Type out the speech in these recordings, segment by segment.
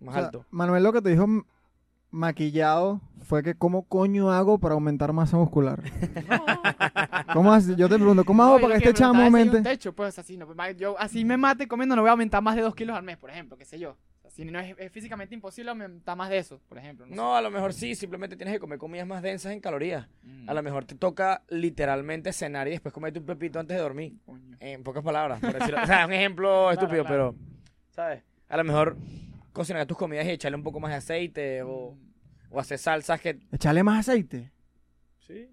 más O sea, alto. Manuel lo que te dijo maquillado fue que cómo coño hago para aumentar masa muscular. ¿Cómo haces? Yo te pregunto, ¿cómo hago No, para yo que este chamo hay un aumente? techo, pues así, no, yo así me mate comiendo, no voy a aumentar más de 2 kilos al mes, por ejemplo, qué sé yo. Si no es, es físicamente imposible aumentar más de eso, por ejemplo. No, No, a lo mejor sí, simplemente tienes que comer comidas más densas en calorías. Mm, A lo mejor te toca literalmente cenar y después comerte un pepito antes de dormir. coño. En pocas palabras, por decirlo. o sea, un ejemplo estúpido, claro. pero, ¿sabes? A lo mejor cocinar tus comidas y echarle un poco más de aceite o, o hacer salsas que... Echarle más aceite. Sí.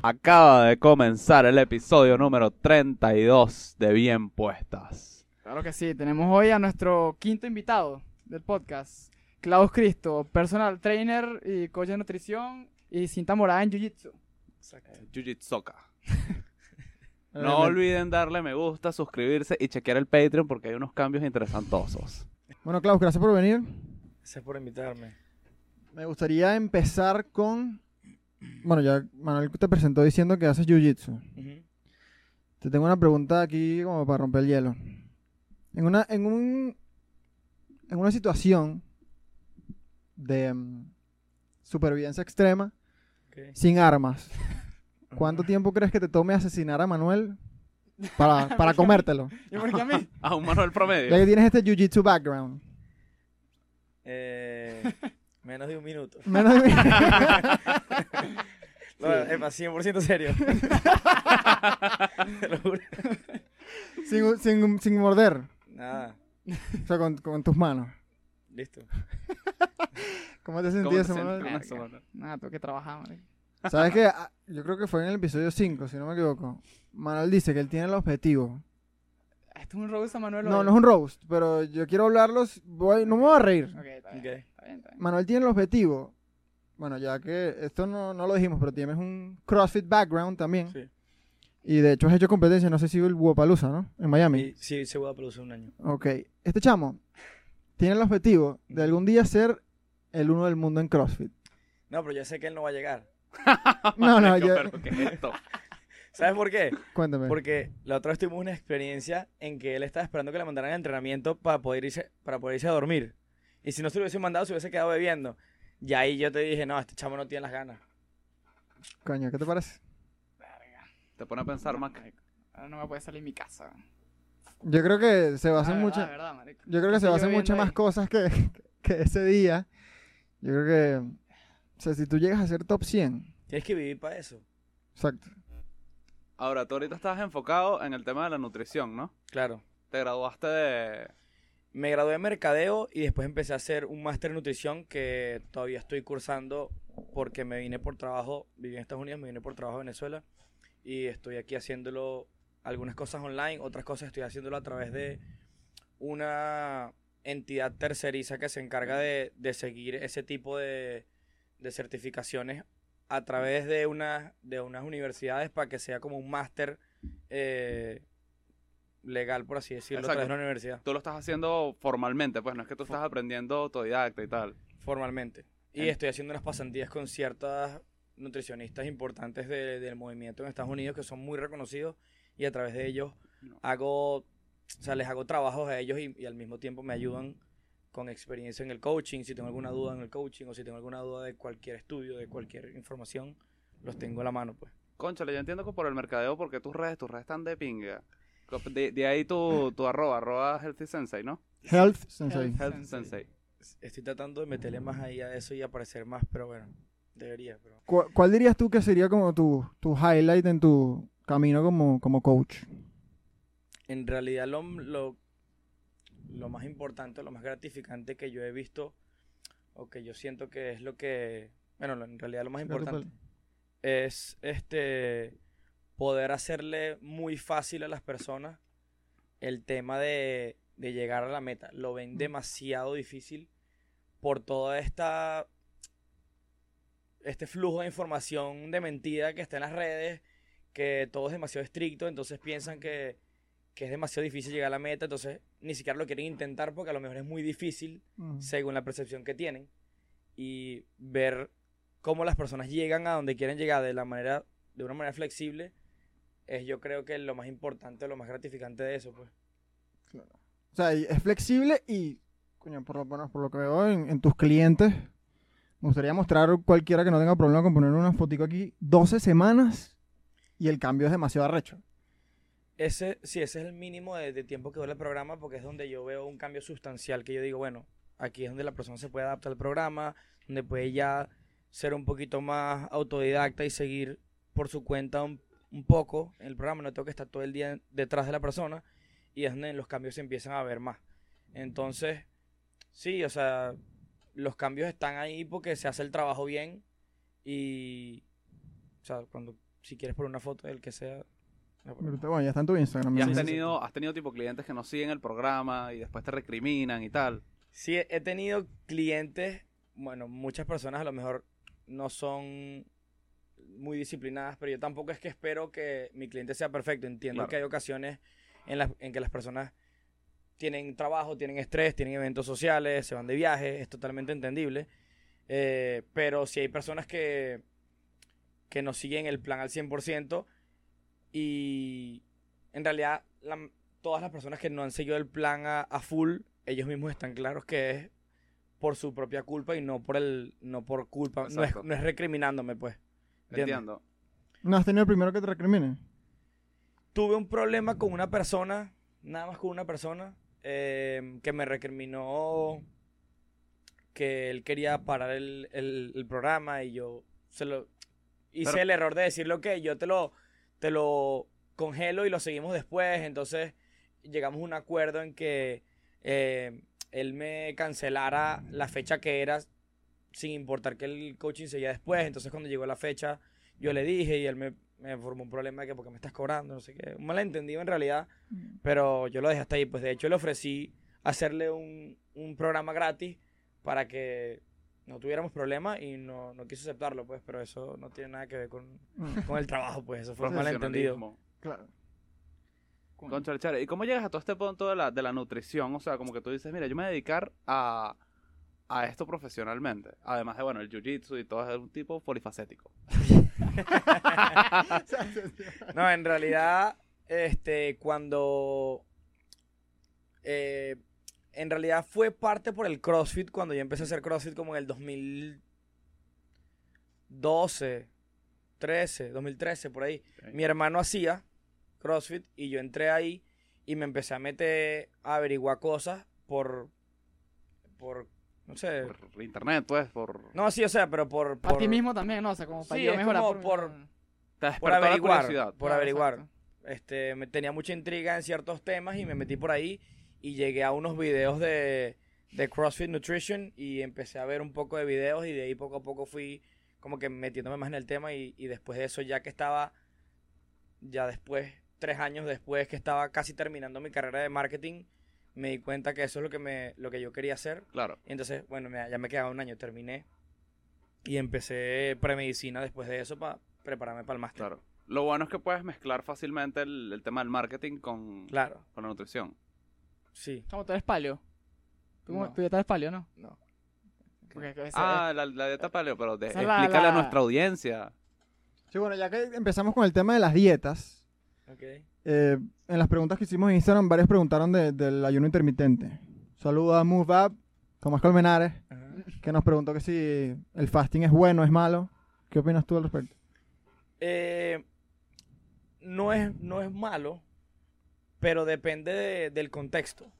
Acaba de comenzar el episodio número 32 de Bien Puestas. Claro que sí, tenemos hoy a nuestro quinto invitado del podcast, Klaus Cristo, personal trainer y coach de nutrición y cinta morada en Jiu-Jitsu. Jiu-Jitsuka. Eh, No olviden darle me gusta, suscribirse y chequear el Patreon porque hay unos cambios interesantosos. Bueno, Klaus, gracias por venir. Gracias por invitarme. Me gustaría empezar con... Bueno, ya Manuel te presentó diciendo que haces jiu-jitsu. Te tengo una pregunta aquí como para romper el hielo. En una, en un, en una situación de mm, supervivencia extrema, sin armas, ¿cuánto tiempo crees que te tome asesinar a Manuel para, para comértelo? ¿Y por qué a mí? A un Manuel promedio. Ya que tienes este jiu-jitsu background. Eh, menos de un minuto. Menos de- No, epa, 100% serio. Te lo juro. sin, sin, sin morder. Nada, O sea, con, con tus manos. listo. ¿Cómo te ¿Cómo sentías, Manuel? Nada, tengo que trabajar, marico. ¿Sabes qué? Ah, Yo creo que fue en el episodio 5, si no me equivoco. Manuel dice que él tiene el objetivo. Esto es un roast a Manuel. No, no es un roast, pero yo quiero hablarlos. Voy, no me voy a reír. Ok, está bien. Ok. Está bien, está bien. Manuel tiene el objetivo. Bueno, ya que esto no, no lo dijimos, pero tienes un CrossFit background también. Sí. Y de hecho has hecho competencia, no sé si el Wopalooza, ¿no? En Miami. Y, sí, se va a producir un año. Ok. Este chamo tiene el objetivo de algún día ser el uno del mundo en CrossFit. No, pero ya sé que él no va a llegar. No, no, yo- pero ¿qué es esto? ¿Sabes por qué? Cuéntame. Porque la otra vez tuvimos una experiencia en que él estaba esperando que le mandaran a entrenamiento para poder irse, para poder irse a dormir. Y si no se lo hubiese mandado, se hubiese quedado bebiendo. Y ahí yo te dije, no, este chamo no tiene las ganas. Coño, ¿qué te parece? Te pone a pensar más. Marico, Ahora no me puede salir mi casa. Yo creo que se Ah, en verdad, muchas... Yo creo que se en muchas más ahí. cosas que, que ese día. Yo creo que... O sea, si tú llegas a ser top 100... Tienes que vivir para eso. Exacto. Ahora, tú ahorita estás enfocado en el tema de la nutrición, ¿no? Claro. Te graduaste de... Me gradué de mercadeo y después empecé a hacer un máster en nutrición que todavía estoy cursando porque me vine por trabajo, viví en Estados Unidos, me vine por trabajo a Venezuela y estoy aquí haciéndolo algunas cosas online, otras cosas estoy haciéndolo a través de una entidad terceriza que se encarga de, de seguir ese tipo de, de certificaciones a través de, una, de unas universidades para que sea como un máster eh, legal, por así decirlo, a través de una universidad. Tú lo estás haciendo formalmente, pues no es que tú estás aprendiendo autodidacta y tal. Formalmente. Y estoy haciendo unas pasantías con ciertas nutricionistas importantes de- del movimiento en Estados Unidos que son muy reconocidos y a través de ellos No. hago, o sea, les hago trabajos a ellos y, y al mismo tiempo me ayudan con experiencia en el coaching, si tengo alguna duda en el coaching o si tengo alguna duda de cualquier estudio, de cualquier información, los tengo a la mano, pues. Conchale, yo entiendo que por el mercadeo, porque tus redes, tus redes están de pinga. De, de ahí tu, tu arroba, arroba Healthy Sensei, ¿no? Health Sensei. Health. Health Sensei. Sensei. Estoy tratando de meterle más ahí a eso y aparecer más, pero bueno, debería, pero... ¿Cu- ¿Cuál dirías tú que sería como tu, tu highlight en tu camino como, como coach? en realidad lo, lo, lo más importante, lo más gratificante que yo he visto, o que yo siento que es lo que, bueno, en realidad lo más importante es este poder hacerle muy fácil a las personas el tema de, de llegar a la meta. Lo ven demasiado difícil por toda esta este flujo de información de mentira que está en las redes, que todo es demasiado estricto, entonces piensan que, que es demasiado difícil llegar a la meta, entonces ni siquiera lo quieren intentar porque a lo mejor es muy difícil Mm. según la percepción que tienen. Y ver cómo las personas llegan a donde quieren llegar de la manera de una manera flexible es yo creo que lo más importante lo más gratificante de eso pues. O sea, es flexible y, coño, por lo, bueno, por lo que veo en, en tus clientes, me gustaría mostrar cualquiera que no tenga problema con poner una fotico aquí, 12 semanas y el cambio es demasiado arrecho. ese sí ese es el mínimo de, de tiempo que dura el programa porque es donde yo veo un cambio sustancial que yo digo bueno aquí es donde la persona se puede adaptar al programa donde puede ya ser un poquito más autodidacta y seguir por su cuenta un, un poco en el programa. No tengo que estar todo el día detrás de la persona y es donde los cambios se empiezan a ver más. Entonces sí o sea los cambios están ahí porque se hace el trabajo bien y o sea cuando si quieres poner una foto del que sea. Bueno, ya está en tu Instagram. ¿Y has tenido, has tenido tipo clientes que no siguen el programa y después te recriminan y tal? Sí, he he tenido clientes, bueno, muchas personas a lo mejor no son muy disciplinadas, pero yo tampoco es que espero que mi cliente sea perfecto. Entiendo Claro. que hay ocasiones en, las en que las personas tienen trabajo, tienen estrés, tienen eventos sociales, se van de viaje, es totalmente entendible. Eh, pero si hay personas que, que no siguen el plan al 100% y en realidad la- todas las personas que no han seguido el plan a, a full, ellos mismos están claros que es por su propia culpa y no por el no por culpa, no es, Exacto. no es recriminándome pues. ¿entiendes? Entiendo. ¿No has tenido el primero que te recrimine? Tuve un problema con una persona, nada más con una persona, eh, que me recriminó que él quería parar el, el- el programa y yo se lo hice Pero- el error de decirle, ok, yo te lo, te lo congelo y lo seguimos después. Entonces llegamos a un acuerdo en que eh, él me cancelara la fecha que era sin importar que el coaching seguía después. Entonces cuando llegó la fecha yo le dije y él me, me formó un problema de que porque me estás cobrando, no sé qué. Un malentendido en realidad, pero yo lo dejé hasta ahí. Pues de hecho le ofrecí hacerle un, un programa gratis para que no tuviéramos problema y no, no quiso aceptarlo, pues, pero eso no tiene nada que ver con, Mm, con el trabajo, pues, eso fue un malentendido. Claro. Concha, chévere. ¿Y cómo llegas a todo este punto de la, de la nutrición? O sea, como que tú dices, mira, yo me voy a dedicar a, a esto profesionalmente. Además de, bueno, el jiu-jitsu y todo es un tipo polifacético. No, en realidad, este, cuando. eh, en realidad fue parte por el CrossFit cuando yo empecé a hacer CrossFit como en el 2012, 13, 2013, por ahí. Mi hermano hacía CrossFit y yo entré ahí y me empecé a meter a averiguar cosas por. por. No sé. Por internet, pues, por... No, sí, o sea, pero por. Por ti mismo también, ¿no? O sea, como para Sí, yo mejorar como por- Te por la averiguar. curiosidad. Por Claro, averiguar. exacto. este, me tenía mucha intriga en ciertos temas y me metí por ahí y llegué a unos videos de, de CrossFit Nutrition y empecé a ver un poco de videos y de ahí poco a poco fui como que metiéndome más en el tema y, y después de eso ya que estaba, ya después, tres años después que estaba casi terminando mi carrera de marketing, me di cuenta que eso es lo que, me, lo que yo quería hacer. Claro. Y entonces, bueno, me- ya me quedaba un año, terminé y empecé premedicina después de eso para prepararme para el máster. Claro. Lo bueno es que puedes mezclar fácilmente el, el tema del marketing con, Claro, con la nutrición. sí. Como tú eres paleo. ¿Tú, No. tú ya estás paleo, ¿no? No. Porque Ah, la, la dieta paleo, pero de- es la- explícale la- a nuestra audiencia. Sí, bueno, ya que empezamos con el tema de las dietas, Eh, en las preguntas que hicimos en Instagram, varios preguntaron de- del ayuno intermitente. Saludo a MoveUp, Tomás Colmenares, Ajá. que nos preguntó que si el fasting es bueno, es malo. ¿Qué opinas tú al respecto? Eh, no, es, no es malo, pero depende de- del contexto.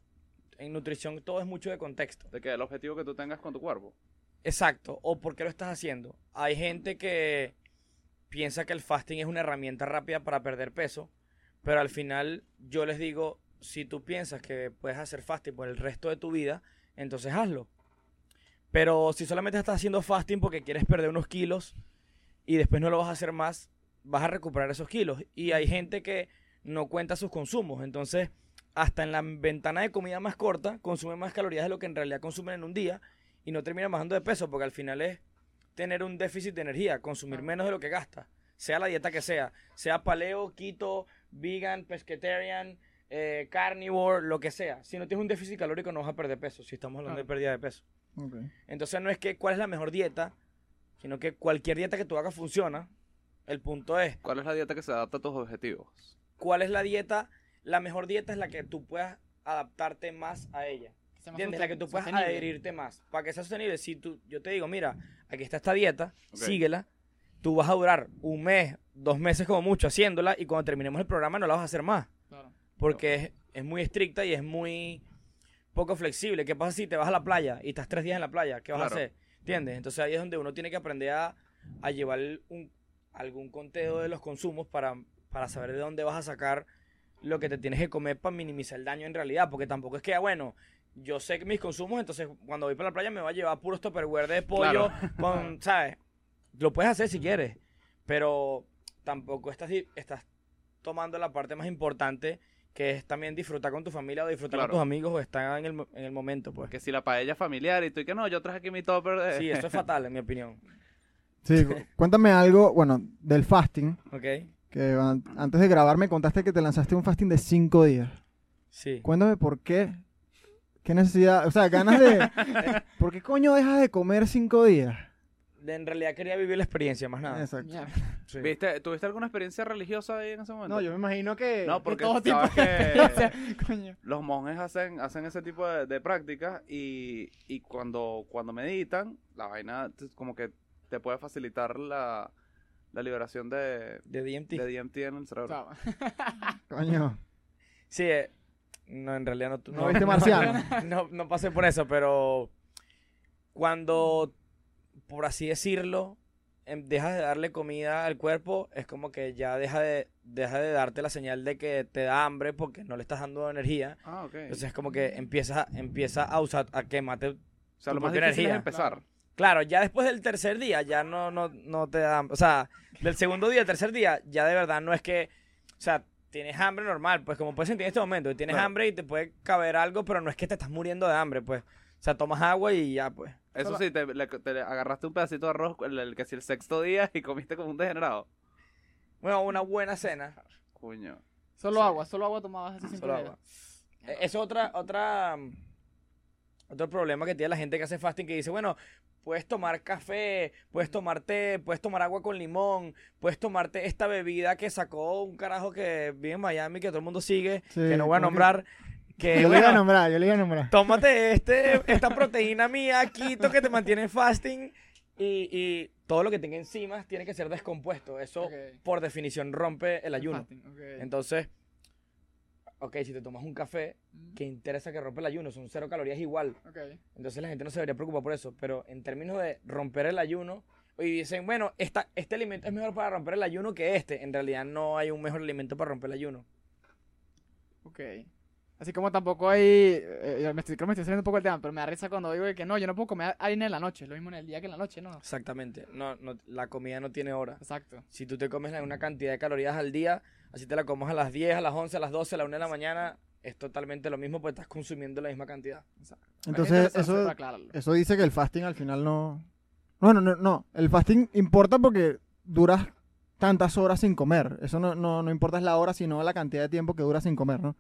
En nutrición todo es mucho de contexto. De que el objetivo que tú tengas con tu cuerpo. Exacto. O por qué lo estás haciendo. Hay gente que piensa que el fasting es una herramienta rápida para perder peso, pero al final yo les digo, si tú piensas que puedes hacer fasting por el resto de tu vida, entonces hazlo. Pero si solamente estás haciendo fasting porque quieres perder unos kilos y después no lo vas a hacer más, vas a recuperar esos kilos. Y hay gente que no cuenta sus consumos, entonces hasta en la ventana de comida más corta consume más calorías de lo que en realidad consumen en un día y no termina bajando de peso porque al final es tener un déficit de energía, consumir Claro. menos de lo que gasta, sea la dieta que sea, sea paleo, keto, vegan, pescatarian, eh, carnivore, lo que sea. Si no tienes un déficit calórico no vas a perder peso, si estamos hablando de Claro. pérdida de peso. Entonces no es que cuál es la mejor dieta, sino que cualquier dieta que tú hagas funciona. El punto es, ¿Cuál es la dieta que se adapta a tus objetivos? ¿cuál es la dieta? La mejor dieta es la que tú puedas adaptarte más a ella. ¿Entiendes? La que tú puedas sostenible. adherirte más. Para que sea sostenible, si tú, yo te digo, mira, aquí está esta dieta, síguela. Tú vas a durar un mes, dos meses como mucho haciéndola y cuando terminemos el programa no la vas a hacer más. Claro. Porque es, es muy estricta y es muy poco flexible. ¿Qué pasa si te vas a la playa y estás tres días en la playa? ¿Qué vas a hacer? ¿Entiendes? Entonces ahí es donde uno tiene que aprender a, a llevar un, algún conteo de los consumos para, para saber de dónde vas a sacar lo que te tienes que comer para minimizar el daño en realidad. Porque tampoco es que, ah, bueno, yo sé que mis consumos, entonces cuando voy para la playa me va a llevar puros tupperware de pollo con, ¿sabes? Lo puedes hacer si quieres, pero tampoco estás, estás tomando la parte más importante que es también disfrutar con tu familia o disfrutar Claro. con tus amigos o estar en el, en el momento, pues. Que si la paella familiar y tú y que no, yo traje aquí mi topper de... Sí, eso es fatal, en mi opinión. Sí, cu- cuéntame algo, bueno, del fasting. ¿Ok? Que an- antes de grabar me contaste que te lanzaste un fasting de cinco días. Sí. Cuéntame por qué. ¿Qué necesidad? O sea, ganas de. ¿Por qué coño dejas de comer cinco días? De- En realidad quería vivir la experiencia, más nada. Exacto. Sí. ¿Viste? ¿Tuviste alguna experiencia religiosa ahí en ese momento? No, yo me imagino que. No, porque todo tipo sabes de que Coño. los monjes hacen, hacen ese tipo de, de prácticas y, y cuando, cuando meditan, la vaina t- como que te puede facilitar la, la liberación de, De DMT. de DMT en el cerebro. Chao. Coño. Sí, eh, no, en realidad no. ¿No viste Marciano? No, no pasé por eso, pero cuando, por así decirlo, em, dejas de darle comida al cuerpo, es como que ya deja de, deja de darte la señal de que te da hambre porque no le estás dando energía. Ah, ok. Entonces es como que empieza, empieza a usar, a quemarte. o sea, lo tu más difícil es energía. empezar. Claro, ya después del tercer día, ya no, no, no te da, o sea, del segundo día al tercer día, ya de verdad no es que, o sea, tienes hambre normal, pues como puedes sentir en este momento, tienes Claro. hambre y te puede caber algo, pero no es que te estás muriendo de hambre, pues. O sea, tomas agua y ya, pues. Eso Solo- sí, te, le- te agarraste un pedacito de arroz, el, el que si el sexto día y comiste como un degenerado. Bueno, una buena cena. Coño. Solo Sí. agua, solo agua tomabas hace cinco Solo agua. Eh, Es otra, otra, mm, otro problema que tiene la gente que hace fasting que dice, bueno, puedes tomar café, puedes tomar té, puedes tomar agua con limón, puedes tomarte esta bebida que sacó un carajo que vive en Miami, que todo el mundo sigue, Sí, que no voy a ¿cómo que- nombrar, que, Yo le iba a nombrar, yo le iba a nombrar. tómate este, esta proteína mía, quito que te mantiene en fasting y, y todo lo que tenga enzimas tiene que ser descompuesto. Eso, por definición, rompe el ayuno. Fasting, ok. Entonces, ok, si te tomas un café, ¿qué interesa que rompe el ayuno? Son cero calorías igual. ok. Entonces la gente no se debería preocupar por eso. Pero en términos de romper el ayuno, y dicen, bueno, esta, este alimento es mejor para romper el ayuno que este. En realidad no hay un mejor alimento para romper el ayuno. Ok. Así como tampoco hay. eh, me estoy, creo que me estoy saliendo un poco el tema, pero me da risa cuando digo que no, yo no puedo comer harina en la noche. Lo mismo en el día que en la noche, ¿no? Exactamente. No, no, la comida no tiene hora. Exacto. Si tú te comes la- una cantidad de calorías al día, así te la comes a las 10, a las 11, a las 12, a la 1 de la mañana, es totalmente lo mismo, pues estás consumiendo la misma cantidad. Entonces, interesante eso, para aclararlo. eso dice que el fasting al final no. Bueno, no, no. El fasting importa porque duras tantas horas sin comer. Eso no, no, no importa es la hora, sino la cantidad de tiempo que duras sin comer, ¿no?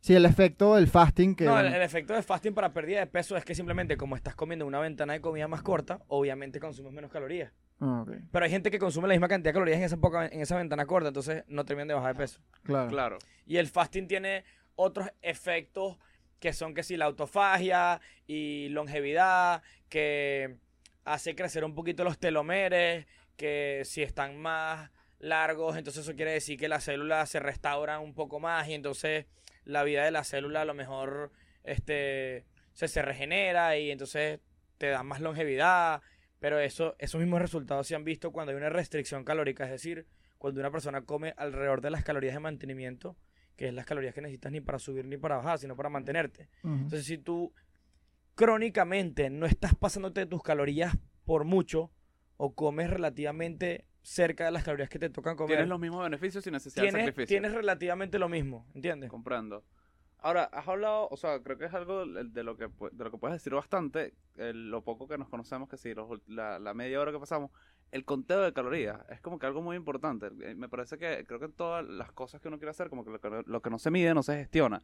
Sí, el efecto del fasting que. No, el, el efecto de fasting para pérdida de peso es que simplemente como estás comiendo una ventana de comida más corta, obviamente consumes menos calorías. Ah, ok. Pero hay gente que consume la misma cantidad de calorías en esa, poca, en esa ventana corta, entonces no terminan de bajar de peso. Claro. Claro. Y el fasting tiene otros efectos que son que si la autofagia y longevidad, que hace crecer un poquito los telomeres, que si están más largos, entonces eso quiere decir que las células se restauran un poco más y entonces la vida de la célula a lo mejor este, se, se regenera y entonces te da más longevidad. Pero eso, esos mismos resultados se han visto cuando hay una restricción calórica, es decir, cuando una persona come alrededor de las calorías de mantenimiento, que es las calorías que necesitas ni para subir ni para bajar, sino para mantenerte. Entonces, si tú crónicamente no estás pasándote tus calorías por mucho o comes relativamente cerca de las calorías que te tocan comer, Tienes los mismos beneficios sin necesidad de tienes, sacrificio. tienes relativamente lo mismo, ¿entiendes? Comprando. Ahora, has hablado, o sea, creo que es algo de lo que, de lo que puedes decir bastante, eh, lo poco que nos conocemos, que sí, los ul- la, la media hora que pasamos, el conteo de calorías es como que algo muy importante. Eh, Me parece que creo que en todas las cosas que uno quiere hacer, como que lo que, no- lo que no se mide no se gestiona.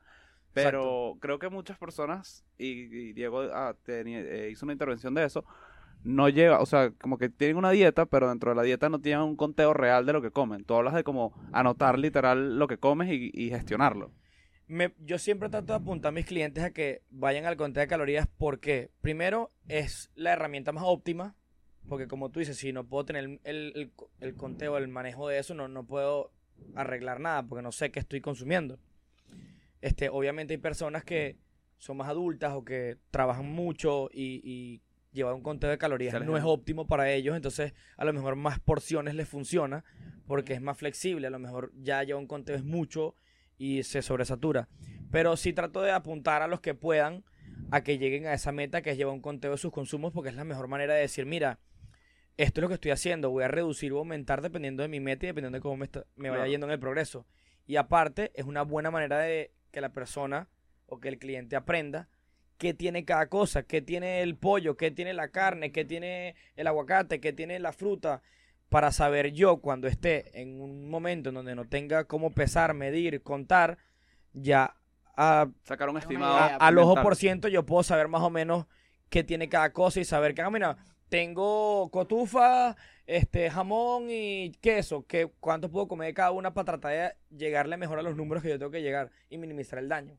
Pero creo que muchas personas, y, y Diego ah, tenía- eh, hizo una intervención de eso, no lleva, o sea, como que tienen una dieta, pero dentro de la dieta no tienen un conteo real de lo que comen. Tú hablas de como anotar literal lo que comes y, gestionarlo. Yo siempre trato de apuntar a mis clientes a que vayan al conteo de calorías porque, primero, es la herramienta más óptima. Porque, como tú dices, si no puedo tener el, conteo, el manejo de eso, no, puedo arreglar nada porque no sé qué estoy consumiendo. Este, obviamente, hay personas que son más adultas o que trabajan mucho y llevar un conteo de calorías no es óptimo para ellos. Entonces, a lo mejor más porciones les funciona porque es más flexible. A lo mejor ya llevar un conteo es mucho y se sobresatura. Pero sí trato de apuntar a los que puedan a que lleguen a esa meta que es llevar un conteo de sus consumos porque es la mejor manera de decir, mira, esto es lo que estoy haciendo, voy a reducir o aumentar dependiendo de mi meta y dependiendo de cómo me, está- me vaya Claro. yendo en el progreso. Y aparte, es una buena manera de que la persona o que el cliente aprenda qué tiene cada cosa, qué tiene el pollo, qué tiene la carne, qué tiene el aguacate, qué tiene la fruta, para saber yo cuando esté en un momento en donde no tenga cómo pesar, medir, contar, ya a, Sacar un Una estimado. al ojo mental. por ciento yo puedo saber más o menos qué tiene cada cosa y saber que, ah, mira, tengo cotufa, este, jamón y queso, que cuánto puedo comer de cada una para tratar de llegarle mejor a los números que yo tengo que llegar y minimizar el daño.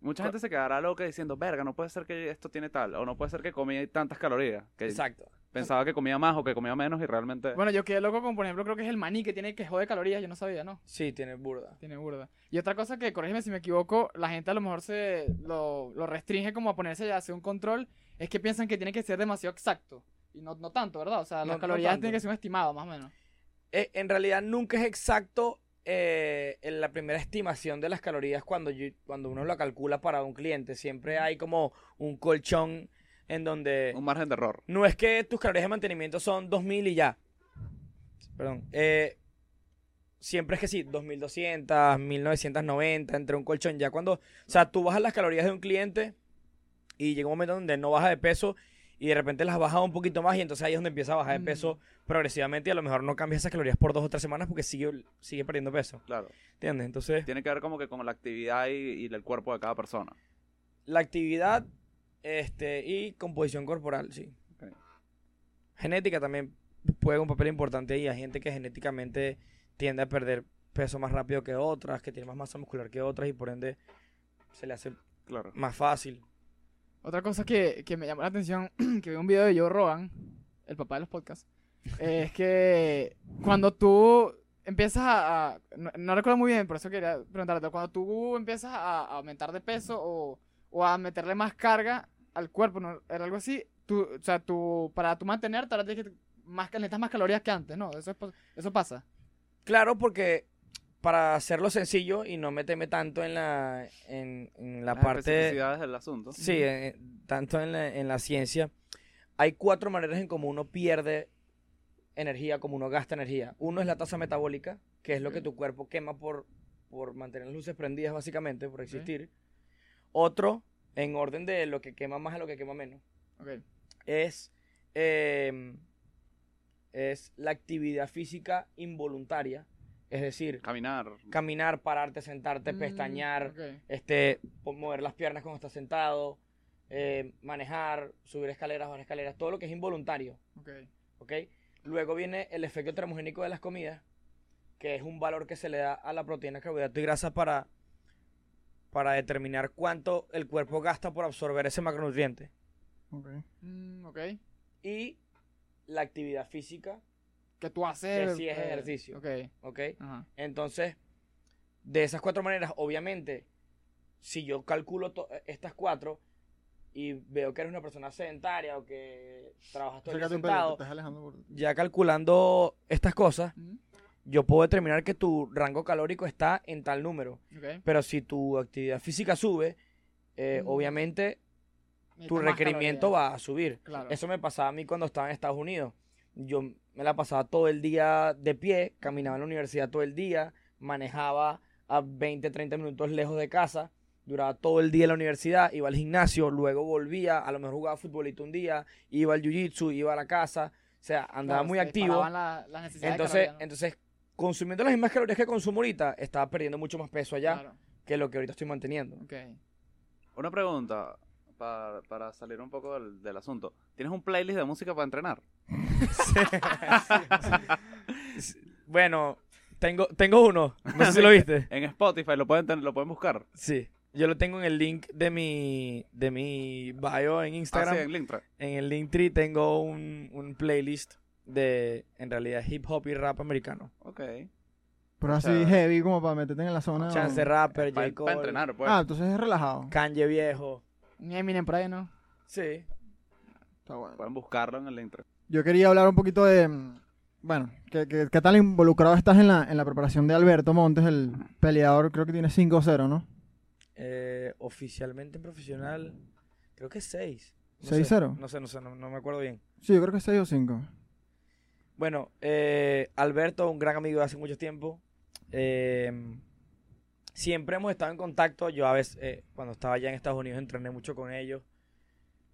Mucha gente se quedará loca diciendo, verga, no puede ser que esto tiene tal, o no puede ser que comí tantas calorías. Que Exacto. pensaba que comía más o que comía menos y realmente... Bueno, yo quedé loco con, por ejemplo, creo que es el maní que tiene que de calorías, yo no sabía, ¿no? Sí, tiene burda. Tiene burda. Y otra cosa que, corrígeme si me equivoco, la gente a lo mejor se lo, lo restringe como a ponerse ya a hacer un control, es que piensan que tiene que ser demasiado exacto. Y no, no tanto, ¿verdad? O sea, No- las calorías tienen que ser un estimado, más o menos. Eh, en realidad nunca es exacto eh, en la primera estimación de las calorías cuando, yo- cuando uno lo calcula para un cliente. Siempre hay como un colchón en donde... Un margen de error. No es que tus calorías de mantenimiento son 2000 y ya. Perdón. Eh, siempre es que sí, 2200, 1990, entre un colchón. Ya cuando. O sea, tú bajas las calorías de un cliente y llega un momento donde no baja de peso y de repente las baja un poquito más y entonces ahí es donde empieza a bajar de peso progresivamente y a lo mejor no cambias esas calorías por dos o tres semanas porque sigue, sigue perdiendo peso. Claro. ¿Entiendes? Entonces, Tiene que ver como que con la actividad y, y el cuerpo de cada persona. la actividad este, y composición corporal, sí. Ok. Genética también juega un papel importante y hay gente que genéticamente tiende a perder peso más rápido que otras, que tiene más masa muscular que otras y por ende se le hace Claro. más fácil. Otra cosa que, que me llamó la atención, que vi un video de Joe Rogan, el papá de los podcasts, es que cuando tú empiezas a... a- no, no recuerdo muy bien, por eso quería preguntarte, cuando tú empiezas a, a aumentar de peso o, o a meterle más carga al cuerpo, ¿no? Era algo así, tú, o sea, tú, para tú mantenerte, ahora tienes que... Más, necesitas más calorías que antes, ¿no? Eso, es eso pasa. Claro, porque para hacerlo sencillo y no meterme tanto en la, en, en la Las parte... del asunto. Sí, eh, tanto en la, en la ciencia. Hay cuatro maneras en cómo uno pierde energía, como uno gasta energía. Uno es la tasa metabólica, que es lo que tu cuerpo quema por, por mantener las luces prendidas, básicamente, por existir. Otro, en orden de lo que quema más a lo que quema menos, es, eh, es la actividad física involuntaria. Es decir, Caminar. caminar, pararte, sentarte, Mm, pestañear, este, mover las piernas cuando estás sentado, eh, manejar, subir escaleras, bajar escaleras, todo lo que es involuntario, ok. ¿ok? Luego viene el efecto termogénico de las comidas, que es un valor que se le da a la proteína, carbohidrato y grasa para, para determinar cuánto el cuerpo gasta por absorber ese macronutriente. Ok. Mm, ok. Y la actividad física, Que tú haces... Que sí es eh, ejercicio. Ok. ¿ok? Ajá. Entonces, de esas cuatro maneras, obviamente, si yo calculo to- estas cuatro y veo que eres una persona sedentaria o que trabajas todo el día te sentado, estás alejando por- ya calculando estas cosas, yo puedo determinar que tu rango calórico está en tal número. Pero si tu actividad física sube, eh, Mm. obviamente tu requerimiento calorías. va a subir. Claro. Eso me pasaba a mí cuando estaba en Estados Unidos. Yo me la pasaba todo el día de pie, caminaba en la universidad todo el día, manejaba a 20, 30 minutos lejos de casa duraba todo el día en la universidad, iba al gimnasio, luego volvía, a lo mejor jugaba futbolito un día, iba al jiu-jitsu, iba a la casa, o sea, andaba Claro, muy se activo. la- las Entonces, entonces, consumiendo las mismas calorías que consumo ahorita, estaba perdiendo mucho más peso allá Claro, que lo que ahorita estoy manteniendo. ok. Una pregunta para, para salir un poco del, del asunto. ¿Tienes un playlist de música para entrenar? Bueno, tengo, tengo uno, no sé si lo viste. En Spotify lo pueden, lo pueden buscar. Sí, yo lo tengo en el link de mi, de mi bio en Instagram. Ah, sí, en Linktree. En el Linktree tengo un, un playlist de, en realidad, hip hop y rap americano. Ok. Pero así sea, heavy como para meterte en la zona. Chance o- Rapper, Para J. Cole, entrenar, pues. Ah, entonces es relajado. Kanye Viejo. Eminem por ahí, ¿no? Sí. Está bueno. Pueden buscarlo en el Linktree. Yo quería hablar un poquito de. mm, Bueno, ¿qué, qué, qué tal involucrado estás en la, en la preparación de Alberto Montes, el peleador? Creo que tiene 5-0, ¿no? Eh, oficialmente en profesional, creo que es 6. 6-0. No sé, no sé, no, no me acuerdo bien. Sí, yo creo que 6 o 5. Bueno, eh, Alberto, un gran amigo de hace mucho tiempo. eh, siempre hemos estado en contacto. Yo a veces, eh, cuando estaba allá en Estados Unidos, entrené mucho con ellos.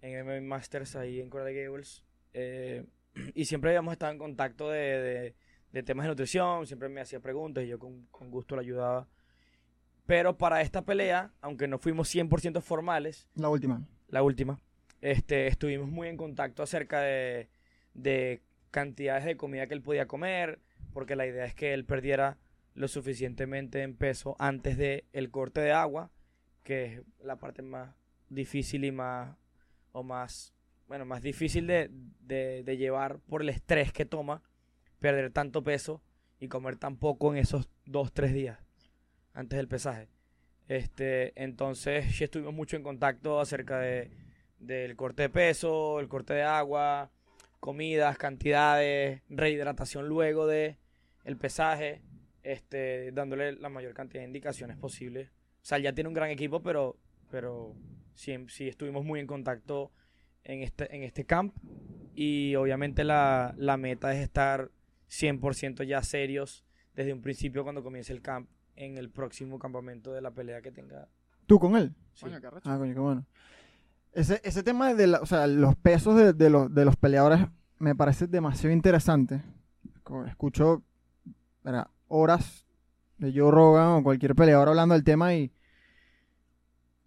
En MMA Masters, ahí en Coral Gables. eh, y siempre habíamos estado en contacto de, de- de temas de nutrición. Siempre me hacía preguntas y yo con, con gusto le ayudaba. Pero para esta pelea, aunque no fuimos 100% formales, La última. la última, este, estuvimos muy en contacto acerca de, de cantidades de comida que él podía comer, porque la idea es que él perdiera lo suficientemente en peso antes del el corte de agua, que es la parte más difícil y más, o más, bueno, más difícil de, de, de llevar por el estrés que toma, perder tanto peso y comer tan poco en esos dos, tres días antes del pesaje. Este, entonces sí estuvimos mucho en contacto acerca de, del corte de peso, el corte de agua, comidas, cantidades, rehidratación luego de el pesaje, este, dándole la mayor cantidad de indicaciones posible. O sea, ya tiene un gran equipo, pero, pero sí, sí estuvimos muy en contacto en este, en este camp. Y obviamente la, la meta es estar 100% ya serios desde un principio cuando comience el camp en el próximo campamento de la pelea que tenga. ¿Tú con él? Sí. Coño, qué arrecho. Ah, coño, qué bueno. Ese, ese tema de la- o sea, los pesos de, de los, de los peleadores me parece demasiado interesante. Como Escucho horas de Joe Rogan o cualquier peleador hablando del tema y,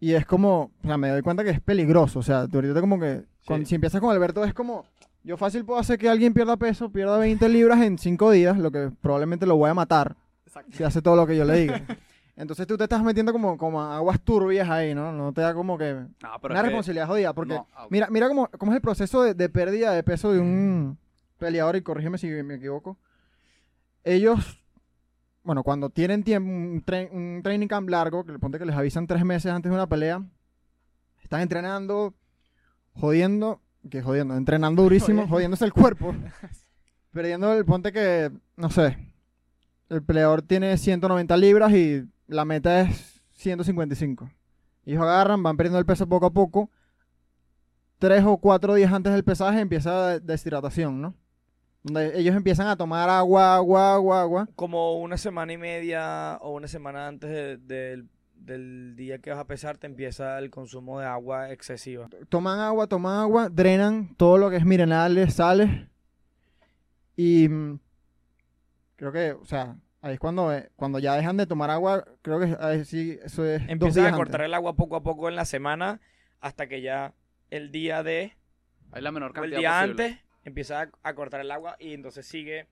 y es como, o sea, me doy cuenta que es peligroso. O sea, tú ahorita como que, con- si empiezas con Alberto es como, yo fácil puedo hacer que alguien pierda peso, pierda 20 libras en 5 días, lo que probablemente lo voy a matar Exacto. si hace todo lo que yo le diga. Entonces tú te estás metiendo como, como aguas turbias ahí, ¿no? No te da como que No, pero una que- responsabilidad jodida, porque no, mira, mira cómo, cómo es el proceso de, de pérdida de peso de un peleador, y corrígeme si me equivoco. Ellos, bueno, cuando tienen tiempo, un, tra- un training camp largo, que le ponte que les avisan tres meses antes de una pelea, están entrenando, jodiendo, que jodiendo, entrenando durísimo, Jodiendo. jodiéndose el cuerpo, perdiendo el, ponte que, no sé, el peleador tiene 190 libras y la meta es 155. Ellos agarran, van perdiendo el peso poco a poco. Tres o cuatro días antes del pesaje empieza la deshidratación, ¿no? Donde ellos empiezan a tomar agua, agua, agua, agua. Como una semana y media o una semana antes de- del- del día que vas a pesar, te empieza el consumo de agua excesiva. Toman agua, toman agua, drenan todo lo que es minerales, sales. Y mm, creo que, o sea, ahí es cuando, eh, cuando ya dejan de tomar agua, creo que ahí sí, eso es días a antes. cortar el agua poco a poco en la semana hasta que ya el día de Hay la menor o el cantidad día posible. antes empiezas a, a cortar el agua y entonces sigue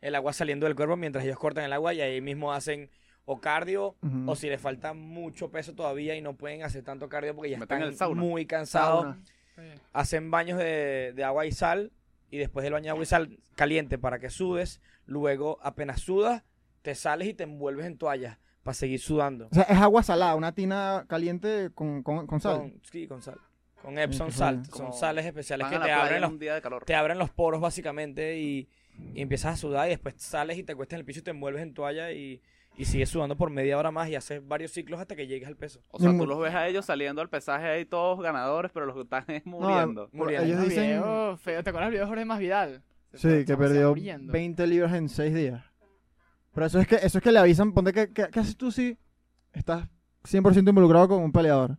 el agua saliendo del cuerpo mientras ellos cortan el agua y ahí mismo hacen o cardio o si les falta mucho peso todavía y no pueden hacer tanto cardio porque ya Meten están el sauna. muy cansados, Sauna. Hacen baños de, de agua y sal y después del baño de agua y sal caliente para que sudes, luego apenas sudas, te sales y te envuelves en toallas para seguir sudando. O sea, es agua salada, una tina caliente con, con, con sal. Con, sí, con sal. Con Epsom salt. Son sales especiales que te abren en los un día de calor. te abren los poros básicamente y, y empiezas a sudar y después sales y te acuestas en el piso y te envuelves en toalla y, y sigues sudando por media hora más y haces varios ciclos hasta que llegues al peso. O sea, tú los ves a ellos saliendo al pesaje ahí todos ganadores, pero los que están es muriendo. Muriendo. ellos dicen videos feos. ¿Te acuerdas del video de Jorge Masvidal? Se sí, que perdió muriendo. 20 libras en 6 días. Pero eso es que eso es que le avisan, ponte que ¿qué, qué haces tú si estás 100% involucrado con un peleador.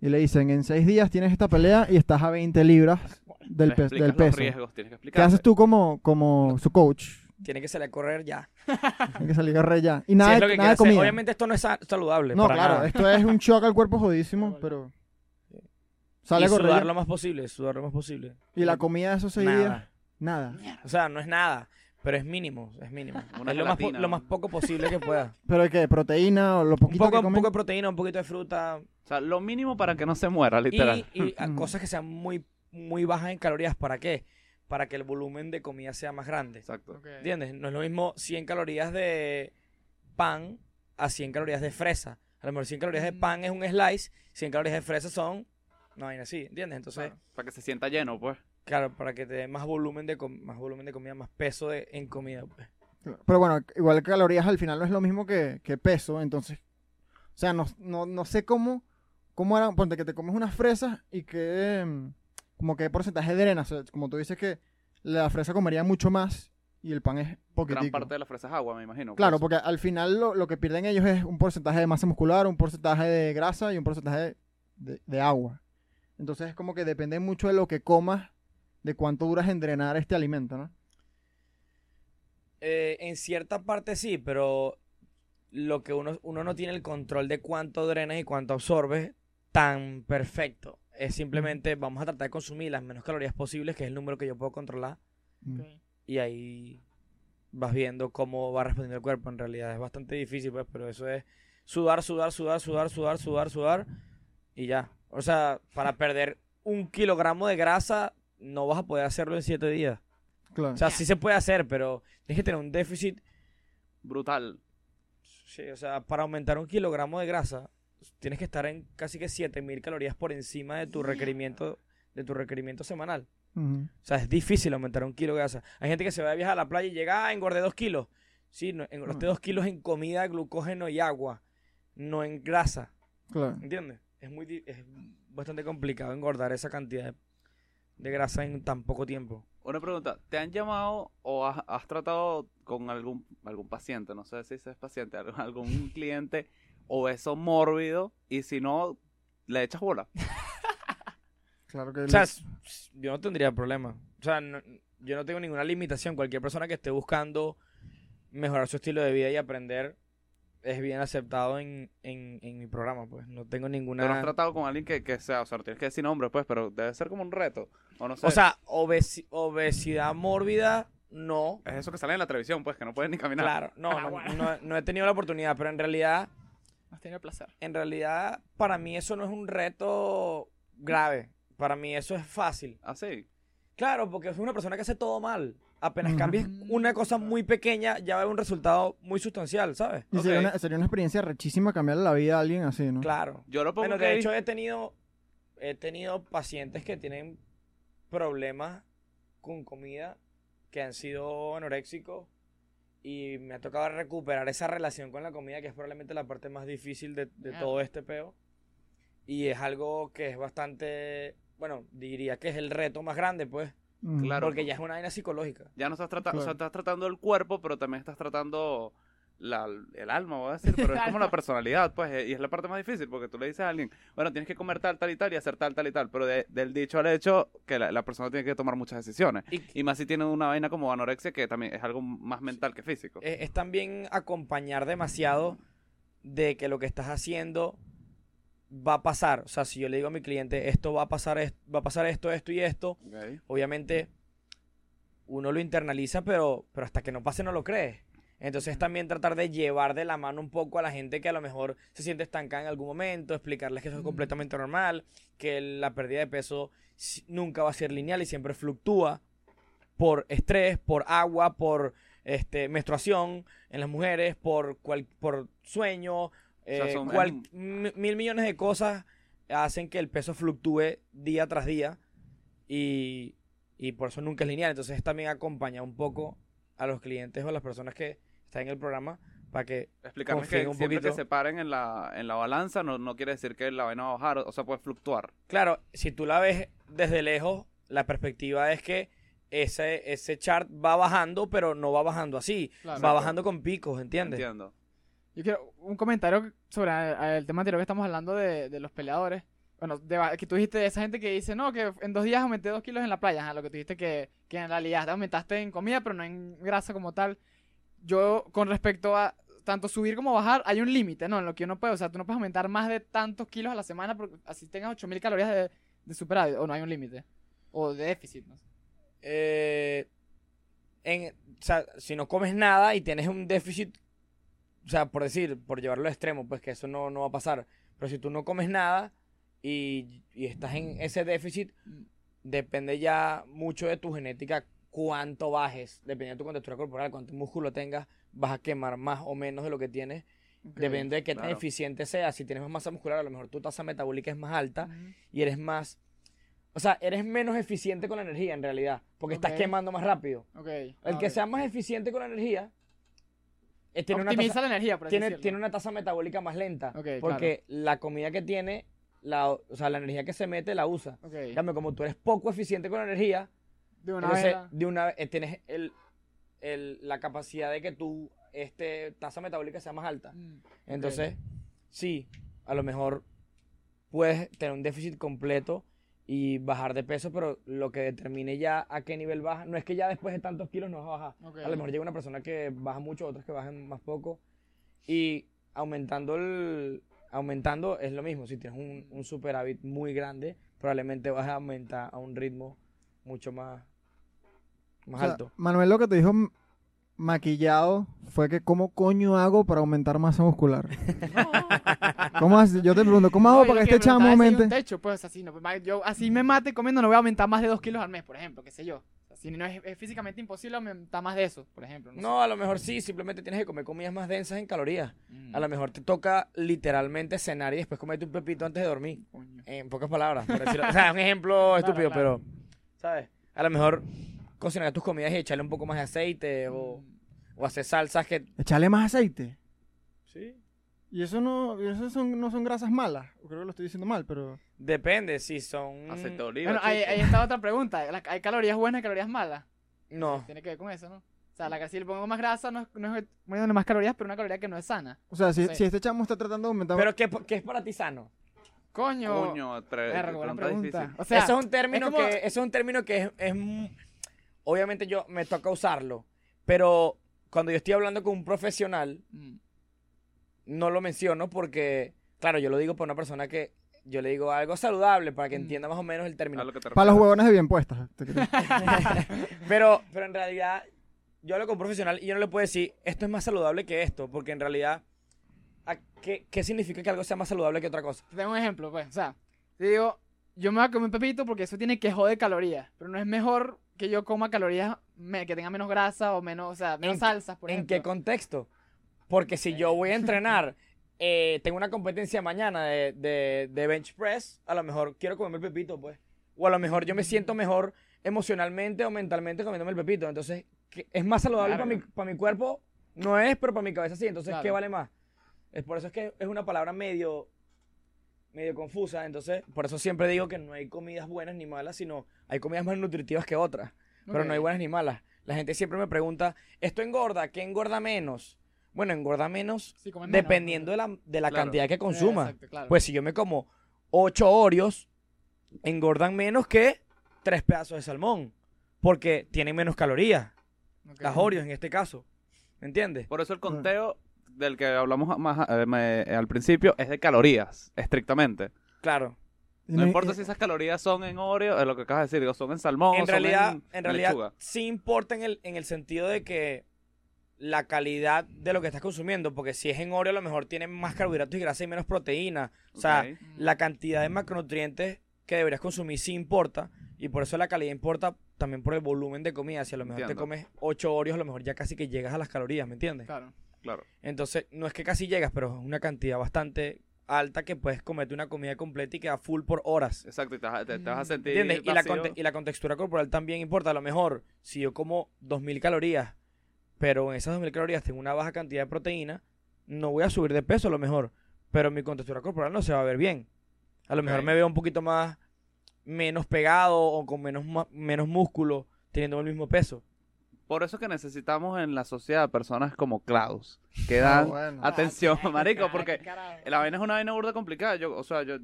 Y le dicen, en seis días tienes esta pelea y estás a 20 libras del, pe- del los peso. riesgos, tienes que ¿Qué haces tú como, como su coach? Tiene que salir a correr ya. Hay que salir a correr ya. Y Si nada, es lo de, que nada de hacer. comida. Obviamente esto no es sa- saludable. no, para claro, nada. esto es un shock al cuerpo jodísimo, pero... Sale y a correr sudar lo más posible, sudar lo más posible. Y la comida de esos seis días, Nada. nada. O sea, no es nada, pero es mínimo, es mínimo. Una es lo más, lo más poco posible que pueda. ¿Pero qué? ¿Proteína o lo Un poquito poco, que un poco de proteína, un poquito de fruta O sea, lo mínimo para que no se muera, literal. y, y cosas que sean muy, muy bajas en calorías. ¿Para qué? Para que el volumen de comida sea más grande. Exacto. ¿Entiendes? No es lo mismo 100 calorías de pan a 100 calorías de fresa. A lo mejor 100 calorías de Mm. pan es un slice, 100 calorías de fresa son una vaina así, ¿entiendes? Entonces, Claro. Para que se sienta lleno, pues. claro, para que te dé más volumen de com- más volumen de comida, más peso de, en comida, pues. Pero bueno, igual calorías al final no es lo mismo que, que peso, entonces... O sea, no, no, no sé cómo... ¿Cómo era? Ponte que te comes unas fresas y que... Como que porcentaje de arena. O sea, como tú dices que la fresa comería mucho más y el pan es poquitico. Gran parte de la fresa es agua, me imagino. Claro, pues. porque al final lo, lo que pierden ellos es un porcentaje de masa muscular, un porcentaje de grasa y un porcentaje de, de- de agua. Entonces es como que depende mucho de lo que comas, de cuánto duras en drenar este alimento, ¿no? Eh, en cierta parte sí, pero lo que uno, uno no tiene el control de cuánto drenas y cuánto absorbes tan perfecto. Es simplemente vamos a tratar de consumir las menos calorías posibles, que es el número que yo puedo controlar, Mm. Ok. y ahí vas viendo cómo va respondiendo el cuerpo. En realidad es bastante difícil, pues, pero eso es sudar, sudar, sudar, sudar, sudar, sudar, sudar, y ya. O sea, para perder un kilogramo de grasa, no vas a poder hacerlo en siete días. Claro. O sea, sí se puede hacer, pero tienes que tener un déficit Brutal. Sí, o sea, para aumentar un kilogramo de grasa, tienes que estar en casi que 7000 calorías por encima de tu requerimiento, de tu requerimiento semanal. O sea, es difícil aumentar un kilo de grasa. Hay gente que se va de viaje a la playa y llega, ah, engordé dos kilos. Sí, no, engordaste Mm. dos kilos en comida, glucógeno y agua, no en grasa. Claro. ¿Entiendes? Es muy di- es bastante complicado engordar esa cantidad de, de grasa en tan poco tiempo. Una pregunta, ¿te han llamado o has, has tratado con algún, algún paciente, no sé si es paciente, algún, algún cliente obeso mórbido y si no, le echas bola? Claro que O sea, yo no tendría problema. O sea, no- yo no tengo ninguna limitación. Cualquier persona que esté buscando mejorar su estilo de vida y aprender es bien aceptado en, en, en mi programa, pues. No tengo ¿Pero has ninguna... tratado con alguien que, que sea, o sea, no tienes que decir nombre, pues, pero debe ser como un reto, o no sé. O sea, obesi- obesidad mórbida, no. es eso que sale en la televisión, pues, que no puedes ni caminar. Claro, no, Ah, no, bueno. no, no he tenido la oportunidad, pero en realidad, Has tenido el placer. en realidad, para mí eso no es un reto grave. Para mí eso es fácil. ¿Ah, sí? Claro, porque es una persona que hace todo mal. Apenas cambies una cosa muy pequeña, ya va a haber un resultado muy sustancial, ¿sabes? y sería, una, sería una experiencia rechísima cambiarle la vida a alguien así, ¿no? Claro. Yo lo pongo Bueno, que de hecho he tenido, he tenido pacientes que tienen problemas con comida, que han sido anoréxicos, y me ha tocado recuperar esa relación con la comida, que es probablemente la parte más difícil de, de Mierda. todo este peo. Y es algo que es bastante, bueno, diría que es el reto más grande, pues. Claro. porque ya es una vaina psicológica. Ya no estás tratando, o sea, estás tratando el cuerpo, pero también estás tratando la, el alma, voy a decir, pero es como la personalidad, pues, y es la parte más difícil, porque tú le dices a alguien, bueno, tienes que comer tal, tal y tal y hacer tal, tal y tal, pero de- del dicho al hecho, que la, la persona tiene que tomar muchas decisiones. Y, Y más si tiene una vaina como anorexia, que también es algo más mental que físico. es, es también acompañar demasiado de que lo que estás haciendo va a pasar. O sea, si yo le digo a mi cliente, esto va a pasar, va a pasar esto, esto y esto, obviamente uno lo internaliza, pero, pero hasta que no pase no lo cree. Entonces también tratar de llevar de la mano un poco a la gente que a lo mejor se siente estancada en algún momento, explicarles que eso es completamente normal, que la pérdida de peso nunca va a ser lineal y siempre fluctúa por estrés, por agua, por este, menstruación en las mujeres, por, cual- por sueño, sea, eh, son- cual- mil millones de cosas hacen que el peso fluctúe día tras día y, y por eso nunca es lineal. Entonces también acompaña un poco a los clientes o a las personas que están en el programa para que Explicarles Confíen que un siempre que poquito. se paren en la, en la balanza no, no quiere decir que la vaina va a bajar, o sea, puede fluctuar. Claro, si tú la ves desde lejos, la perspectiva es que ese, ese chart va bajando, pero no va bajando así. Claro. Va bajando con picos, ¿entiendes? Entiendo. Yo quiero un comentario sobre el, el tema anterior que estamos hablando de, de los peleadores. Bueno, de que tú dijiste de esa gente que dice, no, que en dos días aumenté dos kilos en la playa. Ajá, lo que tú dijiste que, que en realidad te aumentaste en comida, pero no en grasa como tal. Yo, con respecto a tanto subir como bajar, hay un límite, ¿no? En lo que uno puede. O sea, tú no puedes aumentar más de tantos kilos a la semana porque así tengas 8000 calorías de, de superávit. O no hay un límite. O de déficit, no sé. Eh, en, o sea, si no comes nada y tienes un déficit, o sea, por decir, por llevarlo al extremo, pues que eso no, no va a pasar. Pero si tú no comes nada y, y estás en ese déficit, depende ya mucho de tu genética cuánto bajes, dependiendo de tu contextura corporal, cuánto músculo tengas, vas a quemar más o menos de lo que tienes, depende de qué tan eficiente seas. Si tienes más masa muscular, a lo mejor tu tasa metabólica es más alta y eres más, o sea, eres menos eficiente con la energía en realidad, porque estás Ok. quemando más rápido. El ah, que sea más eficiente con la energía eh, tiene, una tasa, la energía, por así tiene, decirlo. tiene una tasa metabólica más lenta. Porque la comida que tiene, la, o sea, la energía que se mete la usa. Cambio, como tú eres poco eficiente con la energía, De una entonces vez. de una vez eh, tienes el, el- la capacidad de que tu este, tasa metabólica sea más alta. Mm, Entonces, sí, a lo mejor puedes tener un déficit completo y bajar de peso, pero lo que determine ya a qué nivel baja, no es que ya después de tantos kilos no vas a bajar. ok. A lo mejor llega una persona que baja mucho, otras que bajan más poco. Y aumentando el aumentando es lo mismo. Si tienes un, un superávit muy grande, probablemente vas a aumentar a un ritmo mucho más, más O sea, alto. Manuel lo que te dijo maquillado fue que cómo coño hago para aumentar masa muscular. ¿Cómo haces? Yo te pregunto, ¿cómo hago No, para que este chamo hay un aumente? techo, pues así, no, yo así me mate comiendo, no voy a aumentar más de 2 kilos al mes, por ejemplo, qué sé yo. Si no es, es físicamente imposible aumentar más de eso, por ejemplo. No, No, a lo mejor sí, simplemente tienes que comer comidas más densas en calorías. Mm, A lo mejor te toca literalmente cenar y después comerte un pepito antes de dormir. coño. En pocas palabras, por decirlo. O sea, un ejemplo estúpido, claro. pero, ¿sabes? A lo mejor cocinar tus comidas y echarle un poco más de aceite o, Mm, o hacer salsas que... Echarle más aceite. Sí. Y eso no, eso son, no son grasas malas. Creo que lo estoy diciendo mal, pero. Depende, si son... Aceite de oliva. Bueno, ahí, está otra pregunta. ¿la- ¿Hay calorías buenas y calorías malas? No, Tiene que ver con eso, ¿no? O sea, la que si le pongo más grasa no es, no es poniéndole más calorías, pero una caloría que no es sana. O sea, si, Sí. si este chamo está tratando de aumentar. pero ¿qué, qué es para ti sano? Coño. Coño, buena pregunta difícil. O sea, eso es un término es como- que... Eso es un término que es, Obviamente yo me toca usarlo, pero cuando yo estoy hablando con un profesional, mm, no lo menciono porque, claro, yo lo digo para una persona que yo le digo algo saludable para que Mm. entienda más o menos el término. lo que te para los huevones de bien puestas. pero, pero en realidad, yo hablo con un profesional y yo no le puedo decir, esto es más saludable que esto, porque en realidad, ¿a ¿qué, qué significa que algo sea más saludable que otra cosa? Te tengo un ejemplo, pues. O sea, te digo, yo me voy a comer un pepito porque eso tiene que joder calorías. Pero no es mejor que yo coma calorías me- que tenga menos grasa o menos, o sea, menos ¿En- salsas, por ¿En ejemplo. qué contexto? Porque si yo voy a entrenar, eh, tengo una competencia mañana de, de, de bench press, a lo mejor quiero comerme el pepito, pues. O a lo mejor yo me siento mejor emocionalmente o mentalmente comiéndome el pepito. Entonces, ¿qué- ¿es más saludable para mi, para mi cuerpo? No es, pero para mi cabeza sí. Entonces, ¿qué vale más? Es por eso es que es una palabra medio, medio confusa. Entonces, por eso siempre digo que no hay comidas buenas ni malas, sino hay comidas más nutritivas que otras. Pero no hay buenas ni malas. La gente siempre me pregunta, ¿esto engorda? ¿Qué engorda menos? Bueno, engorda menos Sí, comes menos, dependiendo de la, de la Claro. cantidad que Eh, consuma. exacto, claro. Pues si yo me como 8 Oreos, engordan menos que 3 pedazos de salmón. Porque tienen menos calorías. Las Oreos en este caso. ¿Me entiendes? Por eso el conteo del que hablamos más eh, me- al principio es de calorías, estrictamente. Claro. No y- importa si esas calorías son en Oreo, es lo que acabas de decir, digo, son en salmón, o En son realidad, en, en realidad lechuga. sí importa en el, en el sentido de que la calidad de lo que estás consumiendo, porque si es en Oreo a lo mejor tiene más carbohidratos y grasa y menos proteína. O sea, la cantidad de macronutrientes que deberías consumir sí importa y por eso la calidad importa también por el volumen de comida. Si a lo mejor te comes 8 Oreos, a lo mejor ya casi que llegas a las calorías, ¿me entiendes? Claro. Claro. Entonces, no es que casi llegas, pero es una cantidad bastante alta que puedes comerte una comida completa y queda full por horas. Exacto, y te, vas- te- te vas a Mm. sentir ¿Entiendes? Y la, y la contextura corporal también importa. A lo mejor, si yo como 2000 calorías, pero en esas 2000 calorías tengo una baja cantidad de proteína, no voy a subir de peso a lo mejor, pero mi contextura corporal no se va a ver bien. A lo mejor me veo un poquito más, menos pegado o con menos, menos músculo, teniendo el mismo peso. Por eso es que necesitamos en la sociedad personas como Klaus, que Ah, dan bueno. atención, Ah, marico, porque la vaina es una vaina burda complicada. Yo, o sea, yo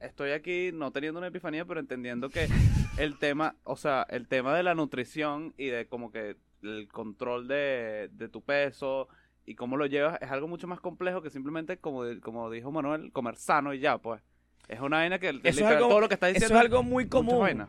estoy aquí no teniendo una epifanía, pero entendiendo que el tema, o sea, el tema de la nutrición y de como que el control de, de tu peso y cómo lo llevas es algo mucho más complejo que simplemente, como, como dijo Manuel, comer sano y ya, pues. Es una vaina que es literal, algo- todo lo que está Eso diciendo es algo muy común.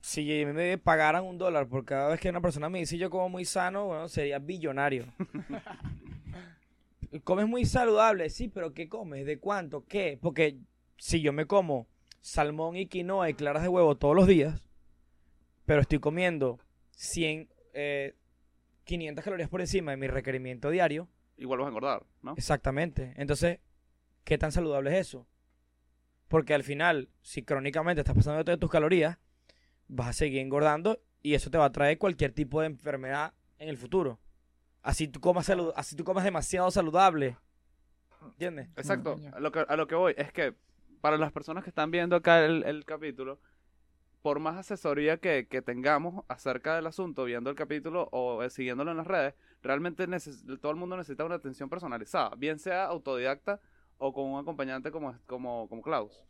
Si me pagaran un dólar por cada vez que una persona me dice yo como muy sano, bueno, sería billonario. comes muy saludable, sí, pero ¿qué comes? ¿De cuánto? ¿Qué? Porque si yo me como salmón y quinoa y claras de huevo todos los días, pero estoy comiendo 100, eh, 500 calorías por encima de mi requerimiento diario, Igual vas a engordar, ¿no? Exactamente. Entonces, ¿qué tan saludable es eso? Porque al final, si crónicamente estás pasando de tus calorías, vas a seguir engordando y eso te va a traer cualquier tipo de enfermedad en el futuro. Así tú comas, salu- así tú comas demasiado saludable. ¿Entiendes? Exacto. coño. A lo, que, a lo que voy es que para las personas que están viendo acá el, el capítulo, por más asesoría que, que tengamos acerca del asunto, viendo el capítulo o eh, siguiéndolo en las redes, realmente todo el mundo necesita una atención personalizada, bien sea autodidacta o con un acompañante como, como, como Klaus.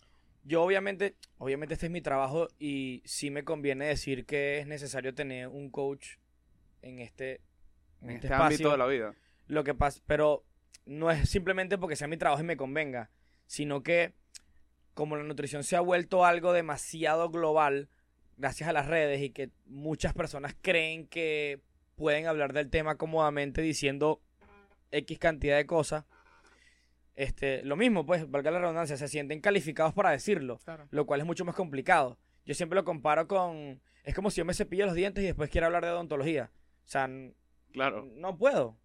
Yo obviamente, obviamente este es mi trabajo y sí me conviene decir que es necesario tener un coach en este, en este este espacio. ámbito de la vida. Lo que pasa, pero no es simplemente porque sea mi trabajo y me convenga, sino que como la nutrición se ha vuelto algo demasiado global gracias a las redes y que muchas personas creen que pueden hablar del tema cómodamente diciendo X cantidad de cosas. Este, lo mismo, pues, valga la redundancia, se sienten calificados para decirlo, Claro. lo cual es mucho más complicado. Yo siempre lo comparo con es como si yo me cepillo los dientes y después quiero hablar de odontología. O sea, Claro. no puedo.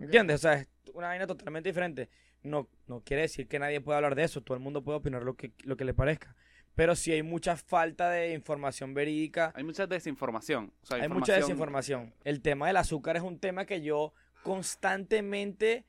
¿Entiendes? O sea, es una vaina totalmente diferente. No, no quiere decir que nadie pueda hablar de eso. Todo el mundo puede opinar lo que, lo que le parezca. Pero si hay mucha falta de información verídica. Hay mucha desinformación. O sea, Hay mucha información- desinformación. El tema del azúcar es un tema que yo constantemente.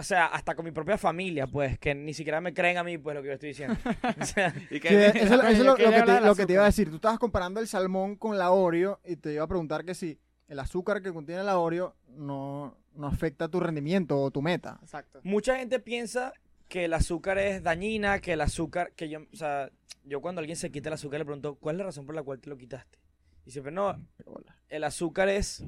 O sea, hasta con mi propia familia, pues, que ni siquiera me creen a mí, pues, lo que yo estoy diciendo. O sea, Y que- Sí, eso, es lo, lo que te, lo que te iba a decir. Tú estabas comparando el salmón con la Oreo y te iba a preguntar que si el azúcar que contiene la Oreo no, no afecta tu rendimiento o tu meta. Exacto. mucha gente piensa que el azúcar es dañina, que el azúcar, que yo, o sea, yo cuando alguien se quita el azúcar le pregunto, ¿cuál es la razón por la cual te lo quitaste? Y siempre, no, el azúcar es,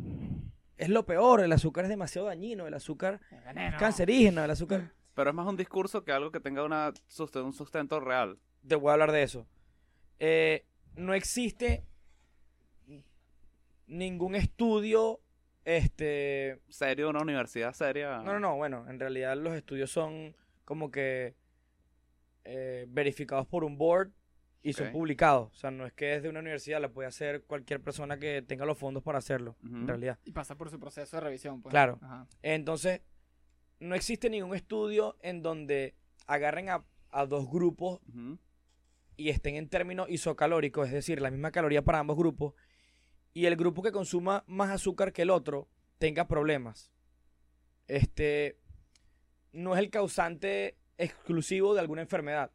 es lo peor, el azúcar es demasiado dañino, el azúcar es cancerígeno, el azúcar... Pero es más un discurso que algo que tenga una un sustento real. Te voy a hablar de eso. Eh, no existe ningún estudio, este, Serio, una universidad seria. No, no, no, bueno, en realidad los estudios son como que eh, verificados por un board y son publicados. O sea, no es que es de una universidad, la puede hacer cualquier persona que tenga los fondos para hacerlo, en realidad. Y pasa por su proceso de revisión, pues. Claro. Ajá. Entonces, no existe ningún estudio en donde agarren a, a dos grupos y estén en términos isocalóricos, es decir, la misma caloría para ambos grupos, y el grupo que consuma más azúcar que el otro tenga problemas. Este no es el causante exclusivo de alguna enfermedad.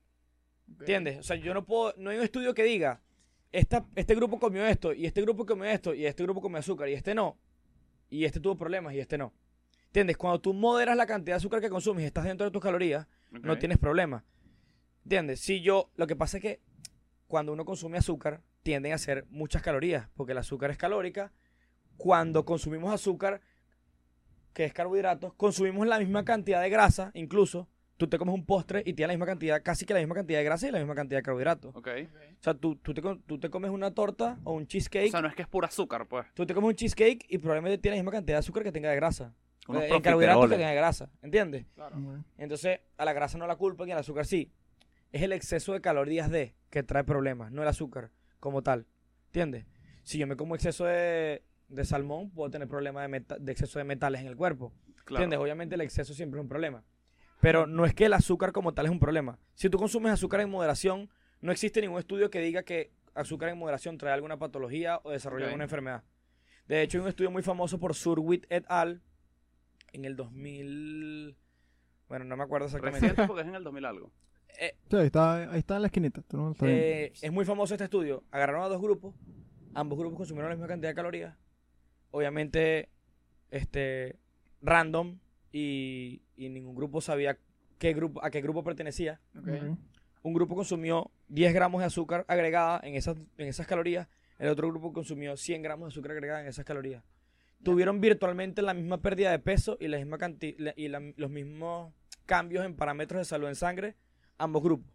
¿Entiendes? O sea, yo no puedo, no hay un estudio que diga, esta, este grupo comió esto, y este grupo comió esto, y este grupo comió azúcar, y este no. Y este tuvo problemas, y este no. ¿Entiendes? Cuando tú moderas la cantidad de azúcar que consumes y estás dentro de tus calorías, no tienes problema. ¿Entiendes? Si yo, lo que pasa es que cuando uno consume azúcar, tienden a ser muchas calorías, porque el azúcar es calórica. Cuando consumimos azúcar, que es carbohidratos, consumimos la misma cantidad de grasa, incluso. Tú te comes un postre y tienes la misma cantidad, casi que la misma cantidad de grasa y la misma cantidad de carbohidratos. Ok. O sea, tú, tú, te, tú te comes una torta o un cheesecake, O sea, no es que es pura azúcar, pues. tú te comes un cheesecake y probablemente tiene la misma cantidad de azúcar que tenga de grasa. Unos Eh, en carbohidratos que tenga de grasa, ¿entiendes? Claro. Entonces, a la grasa no la culpan y al azúcar sí. Es el exceso de calorías de que trae problemas, no el azúcar como tal. ¿Entiendes? Si yo me como exceso de, de salmón, puedo tener problemas de, meta- de exceso de metales en el cuerpo. Claro. ¿Entiendes? Obviamente el exceso siempre es un problema. Pero no es que el azúcar como tal es un problema. Si tú consumes azúcar en moderación, no existe ningún estudio que diga que azúcar en moderación trae alguna patología o desarrolla alguna enfermedad. De hecho, hay un estudio muy famoso por Surwit et al. En el 2000... Bueno, no me acuerdo exactamente. Reciente porque es en el 2000 algo. Eh, Sí, ahí está, ahí está en la esquinita. Tú no lo estás viendo. eh, es muy famoso este estudio. Agarraron a dos grupos, ambos grupos consumieron la misma cantidad de calorías obviamente, este, random y, y ningún grupo sabía qué grupo, a qué grupo pertenecía. Un grupo consumió 10 gramos de azúcar agregada en esas, en esas calorías, el otro grupo consumió 100 gramos de azúcar agregada en esas calorías. Tuvieron virtualmente la misma pérdida de peso y, la misma canti- la- y la- los mismos cambios en parámetros de salud en sangre, ambos grupos.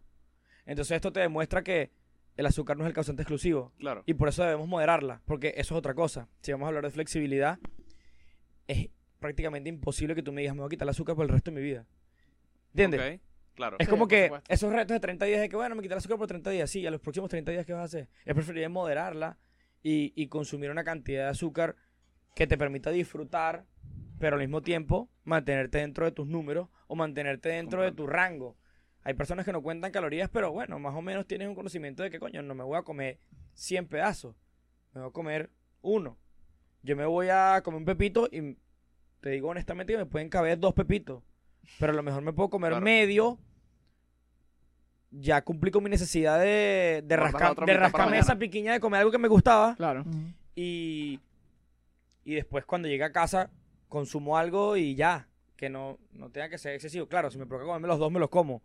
Entonces esto te demuestra que el azúcar no es el causante exclusivo. Claro. Y por eso debemos moderarla, porque eso es otra cosa. Si vamos a hablar de flexibilidad, es prácticamente imposible que tú me digas, me voy a quitar el azúcar por el resto de mi vida. ¿Entiendes? Ok, Claro. Es Sí, como que supuesto. esos retos de 30 días de que, bueno, me quitar el azúcar por 30 días. Sí, a los próximos 30 días, ¿qué vas a hacer? Es preferible moderarla y, y consumir una cantidad de azúcar que te permita disfrutar, pero al mismo tiempo mantenerte dentro de tus números o mantenerte dentro de tu rango. Hay personas que no cuentan calorías, pero bueno, más o menos tienes un conocimiento de que, coño, no me voy a comer 100 pedazos, me voy a comer uno. Yo me voy a comer un pepito y te digo honestamente que me pueden caber dos pepitos, pero a lo mejor me puedo comer Claro. medio. Ya cumplí con mi necesidad de, de, otra de rascarme esa piquiña de comer algo que me gustaba. Claro. Y, y después cuando llegue a casa consumo algo y ya, que no, no tenga que ser excesivo. Claro, si me provoca comerme los dos, me los como.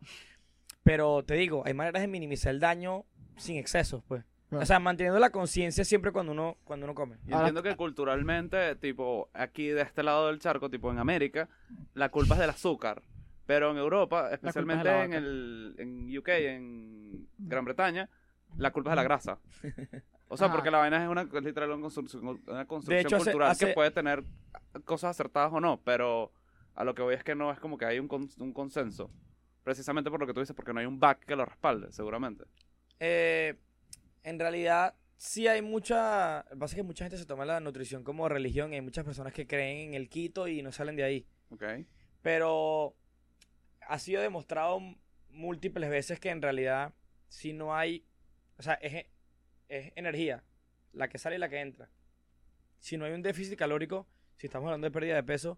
Pero te digo, hay maneras de minimizar el daño sin excesos, pues. O sea, manteniendo la conciencia siempre cuando uno, cuando uno come. Y Ahora- entiendo que culturalmente, tipo, aquí de este lado del charco, tipo en América, la culpa es del azúcar. Pero en Europa, especialmente en el en UK, en Gran Bretaña, la culpa es de la grasa. O sea, Ajá. porque la vaina es una es literal una construcción, una construcción hecho, hace- cultural hace- que puede tener cosas acertadas o no, pero a lo que voy es que no es como que hay un, cons- un consenso. Precisamente por lo que tú dices, porque no hay un back que lo respalde, seguramente. Eh, en realidad, sí hay mucha. Lo que pasa es que mucha gente se toma la nutrición como religión y hay muchas personas que creen en el quito y no salen de ahí. ¿Ok? Pero ha sido demostrado múltiples veces que en realidad, si no hay. O sea, es, es energía, la que sale y la que entra. Si no hay un déficit calórico, si estamos hablando de pérdida de peso,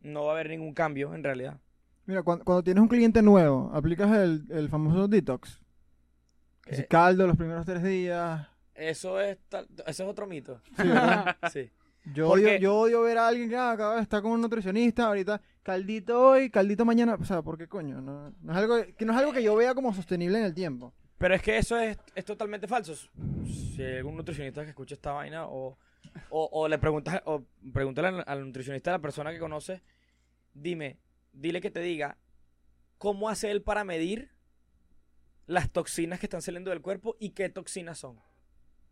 no va a haber ningún cambio en realidad. Mira, cuando, cuando tienes un cliente nuevo, aplicas el, el famoso detox. Que si Eh, caldo los primeros tres días. Eso es, tal- eso es otro mito. Sí, ¿verdad? Sí. Yo, odio, yo odio ver a alguien que ah, acaba de estar con un nutricionista, ahorita caldito hoy, caldito mañana. O sea, ¿por qué coño? No, no es algo, que no es algo que yo vea como sostenible en el tiempo. Pero es que eso es, es totalmente falso. Si hay algún nutricionista que escucha esta vaina o, o, o le preguntas o pregúntale al, al nutricionista a la persona que conoce, dime, dile que te diga cómo hace él para medir las toxinas que están saliendo del cuerpo y qué toxinas son.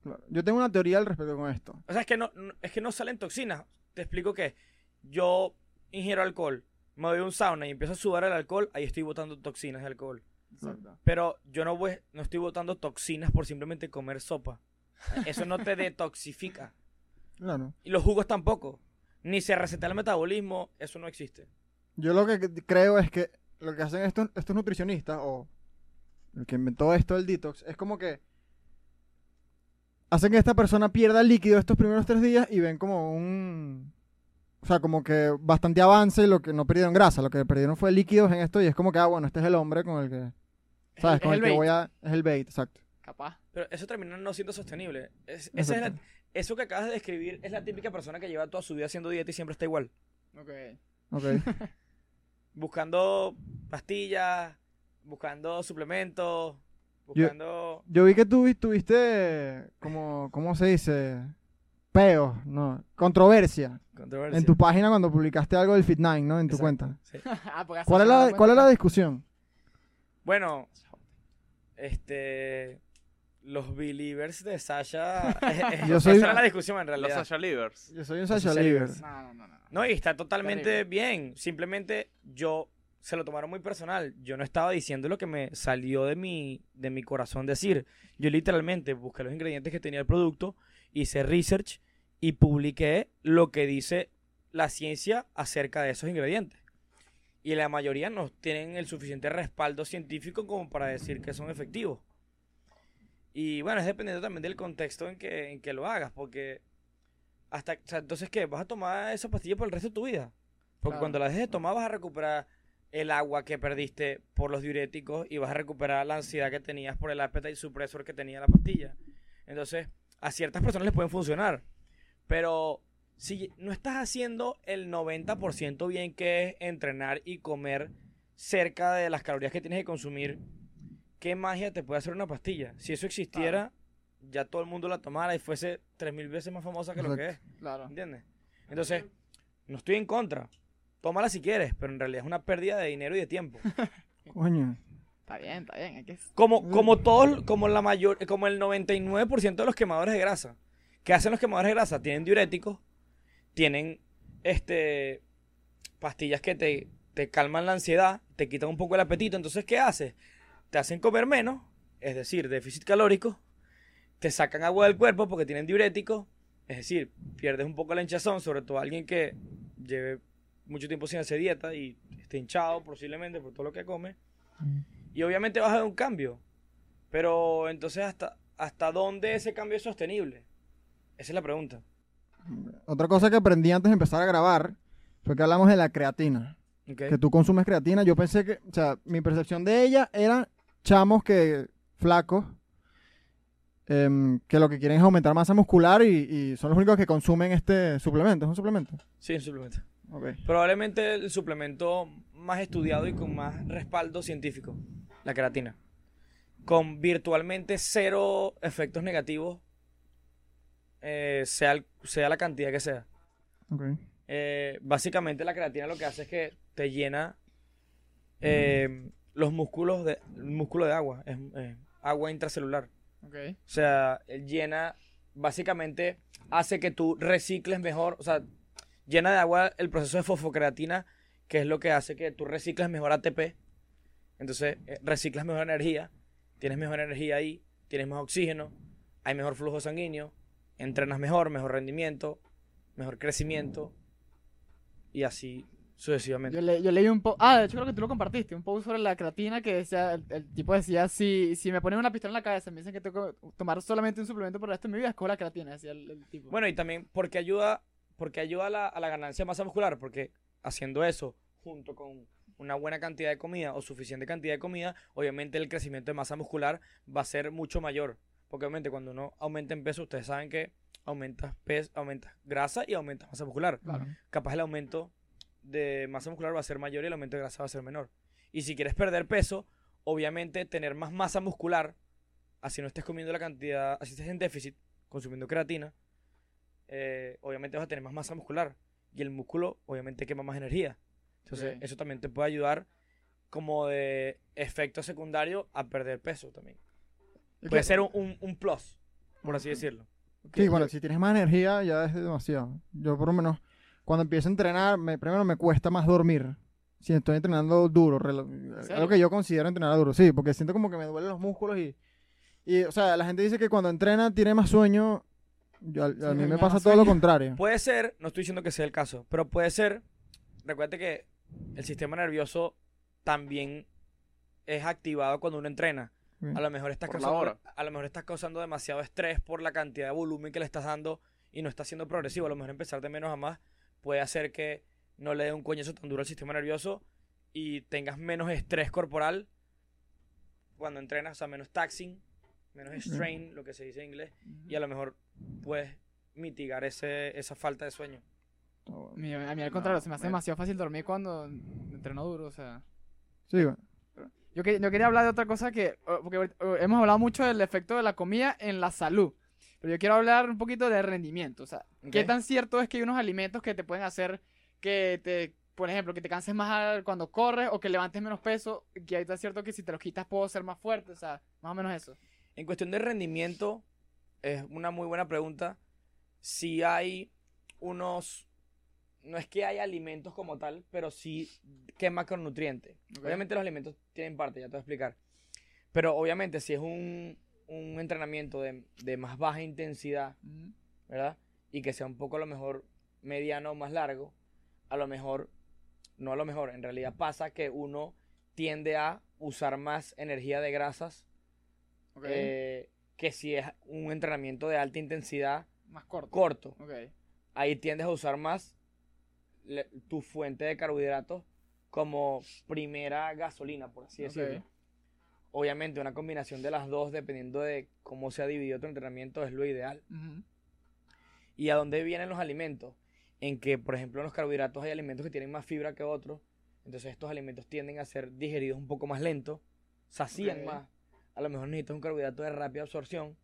Claro. Yo tengo una teoría al respecto con esto. O sea, es que no, es que no salen toxinas. Te explico que yo ingiero alcohol, me voy a un sauna y empiezo a sudar el alcohol, ahí estoy botando toxinas de alcohol. Exacto. Pero yo no voy, no estoy botando toxinas por simplemente comer sopa. Eso no te detoxifica. Claro. Y los jugos tampoco. Ni se receta el metabolismo, eso no existe. Yo lo que creo es que lo que hacen estos, estos nutricionistas o el que inventó esto del detox es como que hacen que esta persona pierda el líquido estos primeros tres días y ven como un o sea como que bastante avance y lo que no perdieron grasa lo que perdieron fue líquidos en esto y es como que ah bueno este es el hombre con el que sabes Es con el el, que bait. voy a es el bait exacto Capaz. Pero eso termina no siendo sostenible. Es- esa es la- eso que acabas de describir es la típica persona que lleva toda su vida haciendo dieta y siempre está igual. Ok. Ok. Buscando pastillas, buscando suplementos, Yo- buscando... yo vi que tú vi- tuviste como cómo se dice peos no controversia controversia. en tu página cuando publicaste algo del Fit9 no en tu Exacto, cuenta sí. Ah, porque ¿Cuál es, la, ¿Cuál es la discusión? Bueno, este... Los believers de Sasha... eh, Yo esa soy- era la discusión en Los realidad. Sasha Livers. Yo soy un Los Sasha Sasha. No, no, no, no. No, y está totalmente Terrible. bien. Simplemente yo se lo tomaron muy personal. Yo no estaba diciendo lo que me salió de mi, de mi corazón decir. Yo literalmente busqué los ingredientes que tenía el producto, hice research y publiqué lo que dice la ciencia acerca de esos ingredientes. Y la mayoría no tienen el suficiente respaldo científico como para decir que son efectivos. Y bueno, es dependiendo también del contexto en que, en que lo hagas, porque hasta, o sea, entonces, ¿qué? ¿Vas a tomar esa pastilla por el resto de tu vida? Porque Claro. cuando la dejes de tomar vas a recuperar el agua que perdiste por los diuréticos y vas a recuperar la ansiedad que tenías por el appetite suppressor que tenía la pastilla. Entonces, a ciertas personas les pueden funcionar, Pero si no estás haciendo el 90% bien, que es entrenar y comer cerca de las calorías que tienes que consumir, ¿qué magia te puede hacer una pastilla? Si eso existiera, ya todo el mundo la tomara y fuese 3.000 veces más famosa que lo que es. Claro. ¿Entiendes? Entonces, no estoy en contra. Tómala si quieres, pero en realidad es una pérdida de dinero y de tiempo. Coño. Está bien, está bien. Hay que... Como, como todos, como la mayor, como el 99% de los quemadores de grasa. ¿Qué hacen los quemadores de grasa? Tienen diuréticos, tienen este pastillas que te, te calman la ansiedad, te quitan un poco el apetito. Entonces, ¿qué haces? Te hacen comer menos, es decir, déficit calórico, te sacan agua del cuerpo porque tienen diuréticos, es decir, pierdes un poco la hinchazón, sobre todo alguien que lleve mucho tiempo sin hacer dieta y esté hinchado posiblemente por todo lo que come. Y obviamente vas a ver un cambio. Pero entonces, ¿hasta, ¿hasta dónde ese cambio es sostenible? Esa es la pregunta. Otra cosa que aprendí antes de empezar a grabar fue que hablamos de la creatina. Que tú consumes creatina. Yo pensé que, o sea, mi percepción de ella era chamos que flacos, em, que lo que quieren es aumentar masa muscular y, y son los únicos que consumen este suplemento. ¿Es un suplemento? Sí, un suplemento. Probablemente el suplemento más estudiado y con más respaldo científico, la creatina. Con virtualmente cero efectos negativos, eh, sea, el- sea la cantidad que sea. Eh, básicamente la creatina lo que hace es que te llena eh, los músculos de músculo de agua, es agua intracelular. O sea, él llena, básicamente hace que tú recicles mejor, o sea, llena de agua el proceso de fosfocreatina, que es lo que hace que tú recicles mejor ATP. Entonces, eh, reciclas mejor energía, tienes mejor energía ahí, tienes más oxígeno, hay mejor flujo sanguíneo, entrenas mejor, mejor rendimiento, mejor crecimiento y así sucesivamente. Yo, le- yo leí un post. Ah, de hecho creo que tú lo compartiste. Un post sobre la creatina que decía. El, el tipo decía: si, si me ponen una pistola en la cabeza me dicen que tengo que tomar solamente un suplemento por el resto de mi vida, escojo la creatina. Decía el, el tipo. Bueno, y también porque ayuda, porque ayuda a la, a la ganancia de masa muscular, porque haciendo eso junto con una buena cantidad de comida o suficiente cantidad de comida, obviamente el crecimiento de masa muscular va a ser mucho mayor. Porque obviamente cuando uno aumenta en peso, ustedes saben que aumentas peso, aumentas grasa y aumentas masa muscular. Claro. Capaz el aumento de masa muscular va a ser mayor y el aumento de grasa va a ser menor. Y si quieres perder peso, obviamente tener más masa muscular, así no estés comiendo la cantidad, así estés en déficit, consumiendo creatina, eh, obviamente vas a tener más masa muscular. Y el músculo, obviamente, quema más energía. Entonces, eso también te puede ayudar como de efecto secundario a perder peso también. Puede ser un, un, un plus, por así decirlo. Sí, yo- bueno, si tienes más energía ya es demasiado. Yo por lo menos cuando empiezo a entrenar, me, primero me cuesta más dormir. Si estoy entrenando duro, algo que yo considero entrenar duro, sí, porque siento como que me duelen los músculos y, y o sea, la gente dice que cuando entrena tiene más sueño. Yo, a, a Sí, mí me pasa todo lo contrario. Puede ser, no estoy diciendo que sea el caso, pero puede ser, recuerda que el sistema nervioso también es activado cuando uno entrena. A lo mejor estás Por causando, a lo mejor estás causando demasiado estrés por la cantidad de volumen que le estás dando y no está siendo progresivo. A lo mejor empezar de menos a más puede hacer que no le dé un coñazo tan duro al sistema nervioso y tengas menos estrés corporal cuando entrenas, o sea, menos taxing, menos strain, lo que se dice en inglés, y a lo mejor puedes mitigar ese, esa falta de sueño. Mi- a mí al contrario, se me hace me- demasiado fácil dormir cuando entreno duro, o sea. Sí, bueno. Yo, que- yo quería hablar de otra cosa que, eh, porque eh, hemos hablado mucho del efecto de la comida en la salud, pero yo quiero hablar un poquito de rendimiento, o sea, ¿qué Ok. tan cierto es que hay unos alimentos que te pueden hacer que te, por ejemplo, que te canses más cuando corres o que levantes menos peso, que hay tan cierto que si te los quitas puedo ser más fuerte, o sea, más o menos eso. En cuestión de rendimiento, es una muy buena pregunta. Si hay unos. No es que haya alimentos como tal, pero sí que macronutrientes. Ok. Obviamente los alimentos tienen parte, ya te voy a explicar. Pero obviamente si es un, un entrenamiento de, de más baja intensidad. ¿verdad? Y que sea un poco a lo mejor mediano o más largo, a lo mejor, no a lo mejor, en realidad pasa que uno tiende a usar más energía de grasas Ok, eh, que si es un entrenamiento de alta intensidad más corto. corto. Ahí tiendes a usar más le- tu fuente de carbohidratos como primera gasolina, por así decirlo. Obviamente una combinación de las dos, dependiendo de cómo se ha dividido tu entrenamiento, es lo ideal. ¿Y a dónde vienen los alimentos? En que, por ejemplo, en los carbohidratos hay alimentos que tienen más fibra que otros. Entonces estos alimentos tienden a ser digeridos un poco más lentos, sacían Ok. más. A lo mejor necesitas un carbohidrato de rápida absorción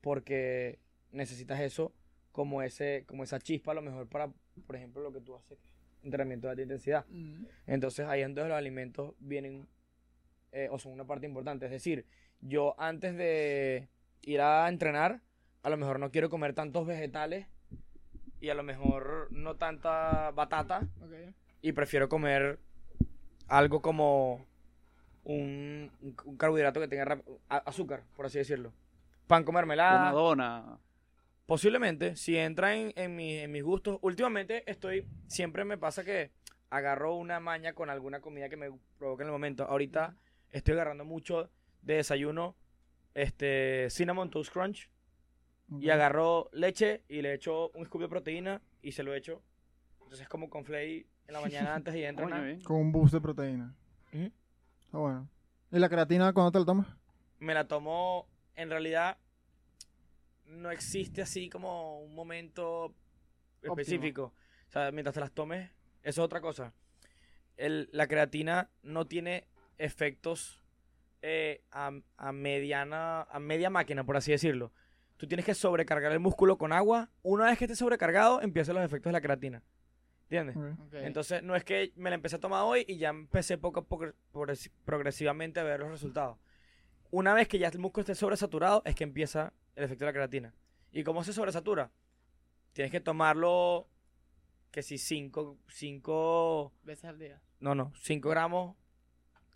porque necesitas eso como ese como esa chispa a lo mejor para, por ejemplo, lo que tú haces, entrenamiento de alta intensidad. Mm. Entonces ahí es donde los alimentos vienen eh, o son una parte importante. Es decir, yo antes de ir a entrenar, a lo mejor no quiero comer tantos vegetales y a lo mejor no tanta batata y prefiero comer algo como un, un- carbohidrato que tenga rap- azúcar, por así decirlo. Pan con Una mermelada. dona. Posiblemente, si entra en, en, mi- en mis gustos. Últimamente estoy, siempre me pasa que agarro una maña con alguna comida que me provoque en el momento. Ahorita estoy agarrando mucho de desayuno este Cinnamon Toast Crunch y agarro leche y le echo un scoop de proteína y se lo echo. Entonces es como con flay en la mañana antes de ir a Coño, entrenar. bien. Con un boost de proteína. Ujú. Está bueno. ¿Y la creatina cuándo te la tomas? me la tomo, en realidad no existe así como un momento específico. O sea, mientras te las tomes, eso es otra cosa. El- la creatina no tiene efectos eh, a, a mediana, a media máquina, por así decirlo. Tú tienes que sobrecargar el músculo con agua. Una vez que esté sobrecargado, empiezan los efectos de la creatina. ¿Entiendes? Entonces, no es que me la empecé a tomar hoy y ya empecé poco a poco, progres- progresivamente a ver los resultados. Una vez que ya el músculo esté sobresaturado, es que empieza el efecto de la creatina. ¿Y cómo se sobresatura? Tienes que tomarlo, que si 5, 5, Veces al día. no, no, 5 gramos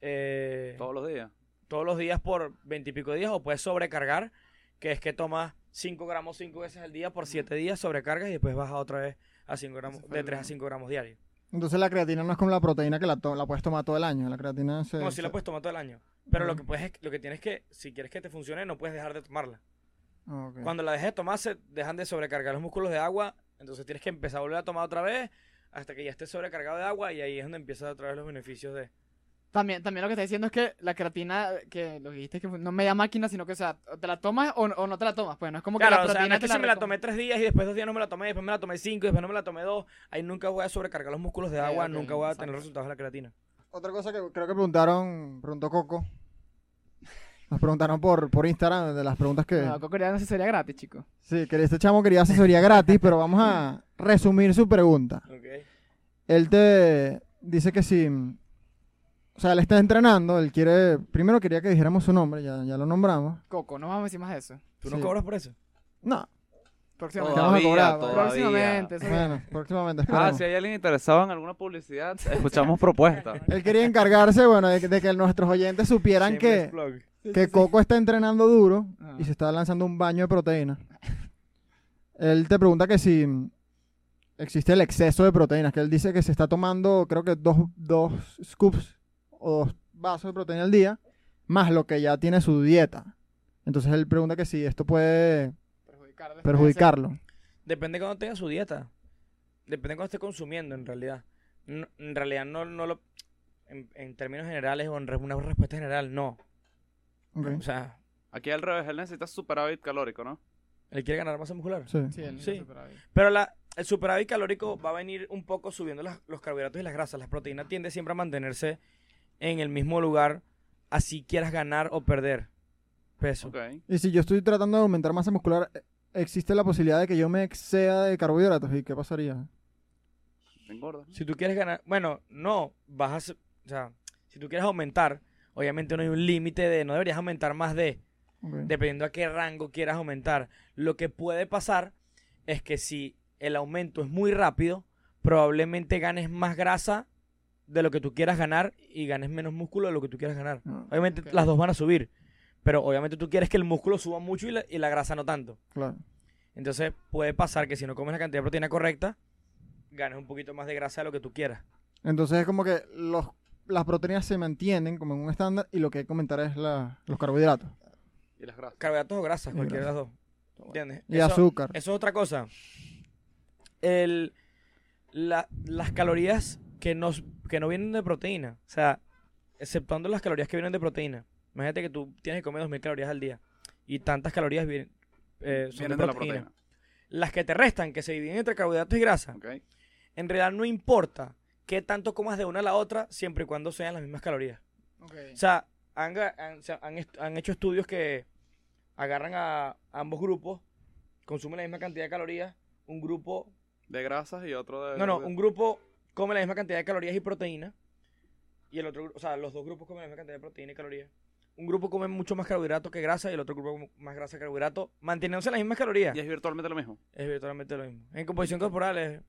eh, Todos los días. todos los días por 20 y pico días o puedes sobrecargar, que es que tomas 5 gramos 5 veces al día por 7 días, sobrecargas y después bajas otra vez a 5 gramos, Ese fue de el 3 a gramo. 5 gramos diarios. Entonces la creatina no es como la proteína que la, to- la puedes tomar todo el año. La creatina se... No, sí se- la puedes tomar todo el año. Pero lo que puedes es- lo que tienes que, si quieres que te funcione, no puedes dejar de tomarla. Ah. Cuando la dejes de tomar, se dejan de sobrecargar los músculos de agua. Entonces tienes que empezar a volver a tomar otra vez hasta que ya estés sobrecargado de agua y ahí es donde empiezas otra vez los beneficios de. También, también lo que está diciendo es que la creatina, que lo que dijiste es que no es media máquina, sino que, o sea, te la tomas o, o no te la tomas. Pues no es como que Claro, la o sea, no es que si me la tomé tres días y después dos días no me la tomé, después me la tomé cinco y después no me la tomé dos. Ahí nunca voy a sobrecargar los músculos de agua, nunca voy a exacto. tener resultados de la creatina. Otra cosa que creo que preguntaron, preguntó Coco. Nos preguntaron por, por Instagram de las preguntas que... No, Coco no sería gratis, chico. Sí, que este chamo quería asesoría gratis, pero vamos a resumir su pregunta. Ok. Él te dice que si... O sea, él está entrenando, él quiere... Primero quería que dijéramos su nombre, ya, ya lo nombramos. Coco, no vamos a decir más de eso. ¿Tú no Sí. cobras por eso? No, Próximamente. Vamos a cobrar, Todavía, Próximamente. eso bueno, próximamente Ah, esperemos. si hay alguien interesado en alguna publicidad, escuchamos propuestas. Él quería encargarse, bueno, de, que- de que nuestros oyentes supieran Shameless que, plug. que Coco está entrenando duro Ah. y se está lanzando un baño de proteína. Él te pregunta que si existe el exceso de proteínas, que él dice que se está tomando, creo que dos, dos scoops o dos vasos de proteína al día, más lo que ya tiene su dieta. Entonces él pregunta que si esto puede Perjudicar perjudicarlo. Depende cuando tenga su dieta. Depende cuando esté consumiendo, en realidad. No- en realidad, no, no lo. En, en términos generales o en re- una respuesta general, no. Ok, O sea, Aquí al revés, él necesita superávit calórico, ¿no? él quiere ganar masa muscular. sí. Sí, el Sí. superávit. Pero la, el superávit calórico va a venir un poco subiendo las- los carbohidratos y las grasas. Las proteínas tienden siempre a mantenerse en el mismo lugar, así quieras ganar o perder peso. Y si yo estoy tratando de aumentar masa muscular, existe la posibilidad de que yo me exceda de carbohidratos. ¿Y qué pasaría? Engorda. Si tú quieres ganar, bueno, no, vas a, o sea, si tú quieres aumentar, obviamente no hay un límite de, no deberías aumentar más de, dependiendo a qué rango quieras aumentar. Lo que puede pasar es que si el aumento es muy rápido, probablemente ganes más grasa de lo que tú quieras ganar y ganes menos músculo de lo que tú quieras ganar. Ah, Obviamente las dos van a subir, pero obviamente tú quieres que el músculo suba mucho y la, y la grasa no tanto. claro. Entonces puede pasar que si no comes la cantidad de proteína correcta, ganes un poquito más de grasa de lo que tú quieras. Entonces es como que los, las proteínas se mantienen como en un estándar y lo que hay que comentar es la- los carbohidratos. Y las grasas. Carbohidratos o grasas, Y cualquiera de las dos. ¿Entiendes? Y Eso- azúcar. Eso es otra cosa. El, la- las calorías que, nos, que no vienen de proteína, o sea, exceptuando las calorías que vienen de proteína. Imagínate que tú tienes que comer 2.000 calorías al día y tantas calorías vienen, eh, son Vienen de de la proteína. proteína. las que te restan, que se dividen entre carbohidratos y grasa, en realidad no importa qué tanto comas de una a la otra, siempre y cuando sean las mismas calorías. O sea, han, han- han hecho estudios que agarran a ambos grupos, consumen la misma cantidad de calorías, un grupo De grasas y otro de. No, no, de- un grupo come la misma cantidad de calorías y proteína. Y el otro, o sea, los dos grupos comen la misma cantidad de proteína y calorías. Un grupo come mucho más carbohidratos que grasa y el otro grupo come más grasa que carbohidratos, manteniéndose las mismas calorías. Y es virtualmente lo mismo. Es virtualmente lo mismo. En composición corporal es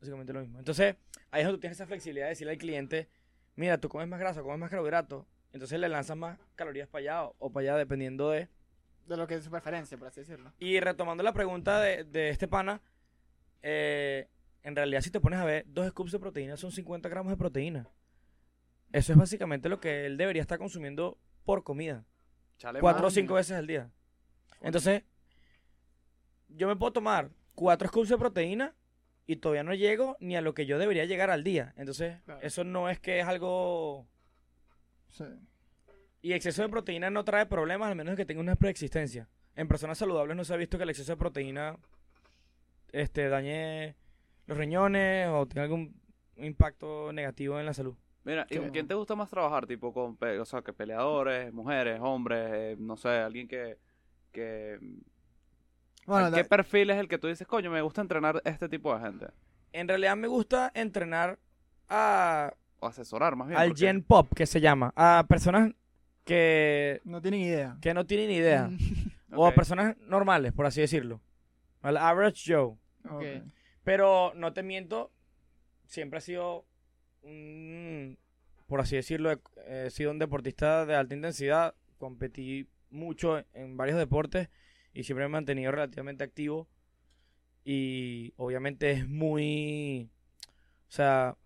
básicamente lo mismo. Entonces, ahí es donde tú tienes esa flexibilidad de decirle al cliente, mira, tú comes más grasa, comes más carbohidratos. Entonces le lanzas más calorías para allá o, o para allá, dependiendo de... De lo que es su preferencia, por así decirlo. Y retomando la pregunta de, de este pana, eh, en realidad si te pones a ver, dos scoops de proteína son 50 gramos de proteína. Eso es básicamente lo que él debería estar consumiendo por comida. Chale, Cuatro o cinco veces al día. Entonces, yo me puedo tomar cuatro scoops de proteína y todavía no llego ni a lo que yo debería llegar al día. Entonces, Claro. eso no es que es algo... Sí. Y exceso de proteína no trae problemas, al menos que tenga una preexistencia. En personas saludables no se ha visto que el exceso de proteína este, dañe los riñones o tenga algún impacto negativo en la salud. Mira, ¿y quién te gusta más trabajar? Tipo, con pe- o sea, que peleadores, mujeres, hombres, eh, no sé, alguien que. que Bueno, ¿Qué perfil es el que tú dices, coño, me gusta entrenar este tipo de gente? En realidad me gusta entrenar a, O asesorar, más bien. al porque- Gen Pop, que se llama, a personas que, no tienen idea. que no tienen idea, o a personas normales, por así decirlo. Al average Joe. Ok. Ok. Pero no te miento, siempre he sido por así decirlo, he, he sido un deportista de alta intensidad, competí mucho en varios deportes y siempre me he mantenido relativamente activo y obviamente es muy, o sea,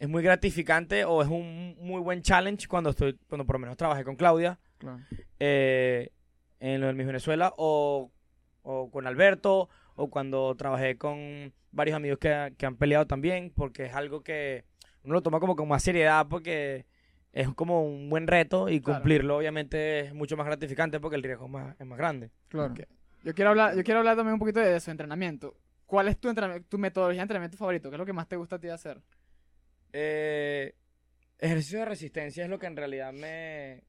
es muy gratificante o es un muy buen challenge cuando estoy, cuando por lo menos trabajé con Claudia Claro. eh, en lo del Miss Venezuela o, o con Alberto o cuando trabajé con varios amigos que, que han peleado también porque es algo que uno lo toma como con más seriedad porque es como un buen reto y Claro. cumplirlo obviamente es mucho más gratificante porque el riesgo es más, es más grande. Claro. Ok. Yo quiero hablar, yo quiero hablar también un poquito de su entrenamiento. ¿Cuál es tu, tu metodología de entrenamiento favorito? ¿Qué es lo que más te gusta a ti hacer? Eh, ejercicio de resistencia es lo que en realidad me,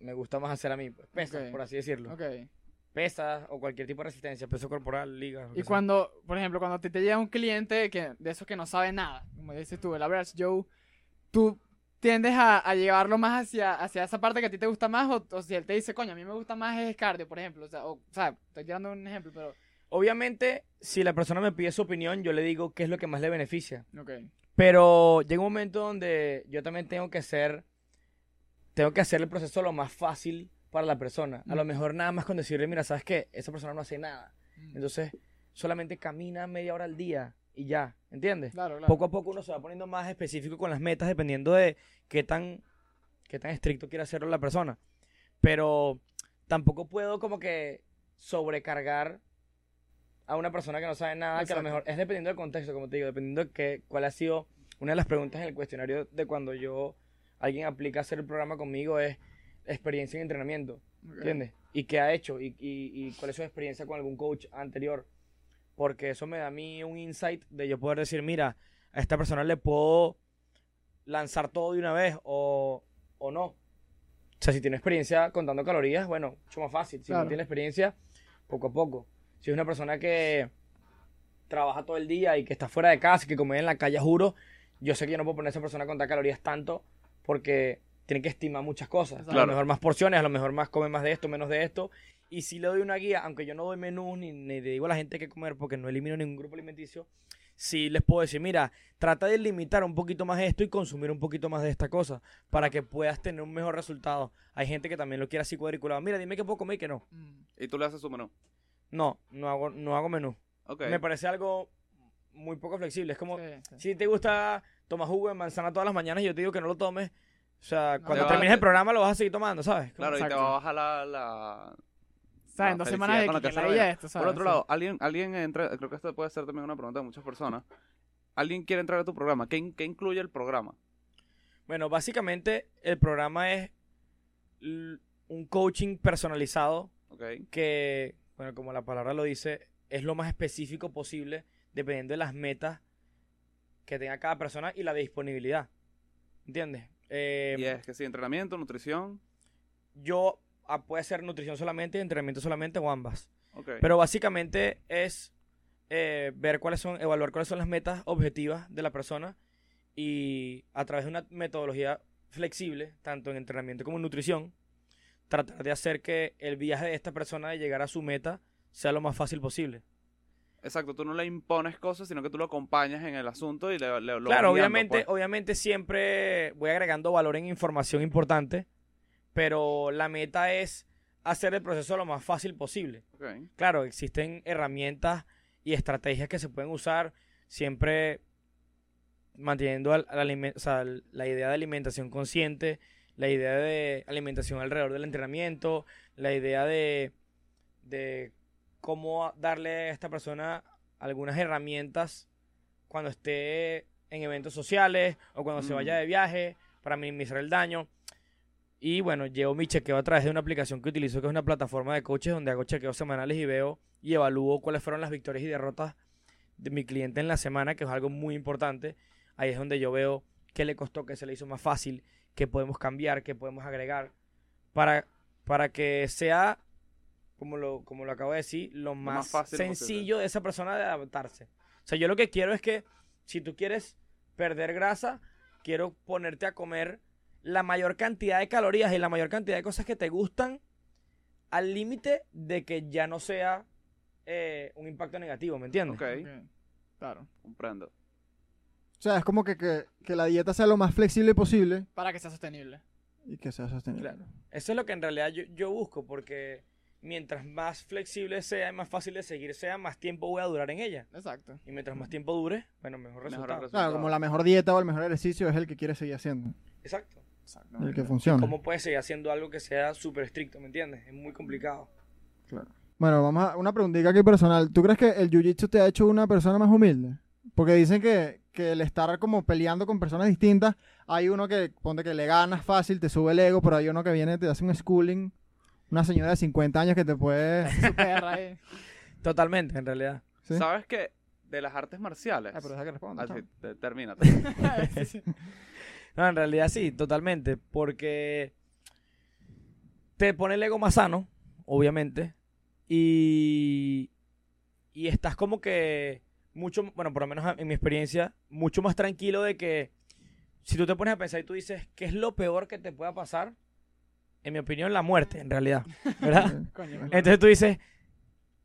me gusta más hacer a mí, pues, pesas, por así decirlo. Ok. Pesas o cualquier tipo de resistencia, peso corporal, ligas. lo Y que sea. cuando, por ejemplo, cuando te, te llega un cliente que, de esos que no sabe nada, como dices tú, el average Joe, tú tiendes a, a llevarlo más hacia, hacia esa parte que a ti te gusta más, o, o si él te dice, coño, a mí me gusta más es cardio, por ejemplo, o sea, o, o sea, estoy tirando un ejemplo, pero, Obviamente, si la persona me pide su opinión, yo le digo qué es lo que más le beneficia. ok, Pero llega un momento donde yo también tengo que hacer, tengo que hacer el proceso lo más fácil para la persona. A lo Mm. mejor nada más con decirle, mira, ¿sabes qué? Esa persona no hace nada. Entonces, solamente camina media hora al día y ya, ¿entiendes? claro, claro. Poco a poco uno se va poniendo más específico con las metas dependiendo de qué tan, qué tan estricto quiere hacerlo la persona. Pero tampoco puedo como que sobrecargar a una persona que no sabe nada, que a lo mejor es dependiendo del contexto, como te digo, dependiendo de qué, cuál ha sido una de las preguntas en el cuestionario de cuando yo, alguien aplica a hacer el programa conmigo es experiencia en entrenamiento. Ok. ¿Entiendes? Y qué ha hecho y, y, y cuál es su experiencia con algún coach anterior. Porque eso me da a mí un insight de yo poder decir, mira, a esta persona le puedo lanzar todo de una vez o, o no. O sea, si tiene experiencia contando calorías, bueno, mucho más fácil. Si Claro. no tiene experiencia, poco a poco. Si es una persona que trabaja todo el día y que está fuera de casa y que come en la calle, juro, yo sé que yo no puedo poner a esa persona a contar calorías tanto porque tiene que estimar muchas cosas. A lo mejor más porciones, a lo mejor más come más de esto, menos de esto. Y si le doy una guía, aunque yo no doy menús ni, ni le digo a la gente qué comer porque no elimino ningún grupo alimenticio, sí les puedo decir, mira, trata de limitar un poquito más esto y consumir un poquito más de esta cosa para que puedas tener un mejor resultado. Hay gente que también lo quiere así cuadriculado. Mira, dime qué puedo comer y qué no. Mm. Y tú le haces su menú. No, no hago, no hago menú. Ok. Me parece algo muy poco flexible. Es como, Sí, sí. si te gusta tomar jugo de manzana todas las mañanas y yo te digo que no lo tomes, o sea, cuando te va- termines el programa lo vas a seguir tomando, ¿sabes? Claro, y te Exacto. va a bajar la... la... ¿Sabes? En la dos semanas de la que la vaya. esto, ¿sabes? Por otro Sí. lado, alguien, alguien entra, creo que esto puede ser también una pregunta de muchas personas. Alguien quiere entrar a tu programa. ¿Qué, in- qué incluye el programa? Bueno, básicamente el programa es un coaching personalizado que, bueno, como la palabra lo dice, es lo más específico posible dependiendo de las metas que tenga cada persona y la disponibilidad. ¿Entiendes? Eh, Y es que sí, entrenamiento, nutrición. Yo ah, puede ser nutrición solamente, entrenamiento solamente o ambas. Pero básicamente es eh, ver cuáles son, evaluar cuáles son las metas objetivas de la persona y a través de una metodología flexible, tanto en entrenamiento como en nutrición, tratar de hacer que el viaje de esta persona de llegar a su meta sea lo más fácil posible. Exacto, tú no le impones cosas, sino que tú lo acompañas en el asunto y le, le- lo claro, obviamente, pues. obviamente siempre voy agregando valor en información importante, pero la meta es hacer el proceso lo más fácil posible. Claro, existen herramientas y estrategias que se pueden usar siempre manteniendo al- al alime- o sea, l- la idea de alimentación consciente, la idea de alimentación alrededor del entrenamiento, la idea de, de cómo darle a esta persona algunas herramientas cuando esté en eventos sociales o cuando se Mm. vaya de viaje para minimizar el daño. Y bueno, llevo mi chequeo a través de una aplicación que utilizo, que es una plataforma de coaches donde hago chequeos semanales y veo y evalúo cuáles fueron las victorias y derrotas de mi cliente en la semana, que es algo muy importante. Ahí es donde yo veo qué le costó, qué se le hizo más fácil, qué podemos cambiar, qué podemos agregar, para, para que sea, como lo, como lo acabo de decir, lo más, más fácil posible. sencillo de esa persona de adaptarse. O sea, yo lo que quiero es que si tú quieres perder grasa, quiero ponerte a comer la mayor cantidad de calorías y la mayor cantidad de cosas que te gustan al límite de que ya no sea eh, un impacto negativo, ¿me entiendes? Ok, Ok, Claro. comprendo. O sea, es como que, que, que la dieta sea lo más flexible posible Para que sea sostenible. y que sea sostenible. Claro. Eso es lo que en realidad yo, yo busco, porque mientras más flexible sea y más fácil de seguir sea, más tiempo voy a durar en ella. Exacto. Y mientras más tiempo dure, bueno, mejor Mejor resultado. resultado. Claro, como la mejor dieta o el mejor ejercicio es el que quiere seguir haciendo, Exacto. Exacto. el que funciona. ¿Cómo puedes seguir haciendo algo que sea súper estricto, me entiendes? Es muy complicado. Bueno, vamos a una preguntita aquí personal. ¿Tú crees que el jiu-jitsu te ha hecho una persona más humilde? Porque dicen que, que el estar como peleando con personas distintas, hay uno que ponte que le ganas fácil, te sube el ego, pero hay uno que viene, te hace un schooling, una señora de 50 años que te puede... Ahí. Totalmente, en realidad. ¿sí? ¿Sabes que de las artes marciales? Ah, pero deja que responda, Ah, sí, chamo. te- termina. No, en realidad sí, totalmente. Porque te pone el ego más sano, obviamente. Y, y estás como que mucho, bueno, por lo menos en mi experiencia, mucho más tranquilo de que si tú te pones a pensar y tú dices, ¿qué es lo peor que te pueda pasar? En mi opinión, la muerte, en realidad. ¿Verdad? Entonces tú dices,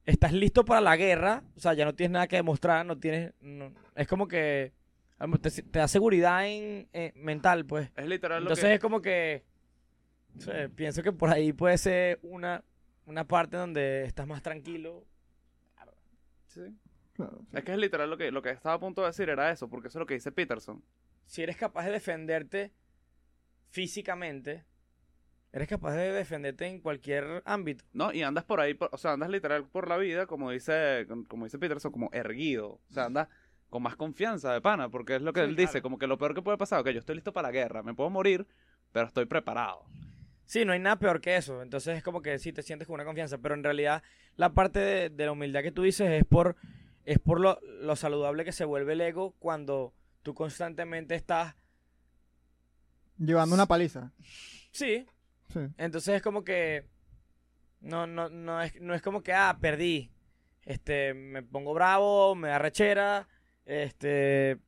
estás listo para la guerra, o sea, ya no tienes nada que demostrar, no tienes, no- es como que te, te da seguridad en, en- mental, pues. Es literal lo Entonces que... es como que, pienso que por ahí puede ser una, una parte donde estás más tranquilo. Sí. Claro, sí. Es que es literal lo que, lo que estaba a punto de decir era eso, porque eso es lo que dice Peterson. Si eres capaz de defenderte físicamente, eres capaz de defenderte en cualquier ámbito. ¿No? Y andas por ahí, por- o sea, andas literal por la vida, como dice, como dice Peterson, como erguido. O sea, andas con más confianza de pana, porque es lo que Sí, él dice, claro. como que lo peor que puede pasar, que yo estoy listo para la guerra, me puedo morir, pero estoy preparado. Sí, no hay nada peor que eso. Entonces es como que sí te sientes con una confianza. Pero en realidad la parte de, de la humildad que tú dices es por, es por lo, lo saludable que se vuelve el ego cuando tú constantemente estás... Llevando una paliza. Sí. Sí. Entonces es como que... No, no, no, es, no es como que, ah, perdí. Este, me pongo bravo, me da rechera. Este,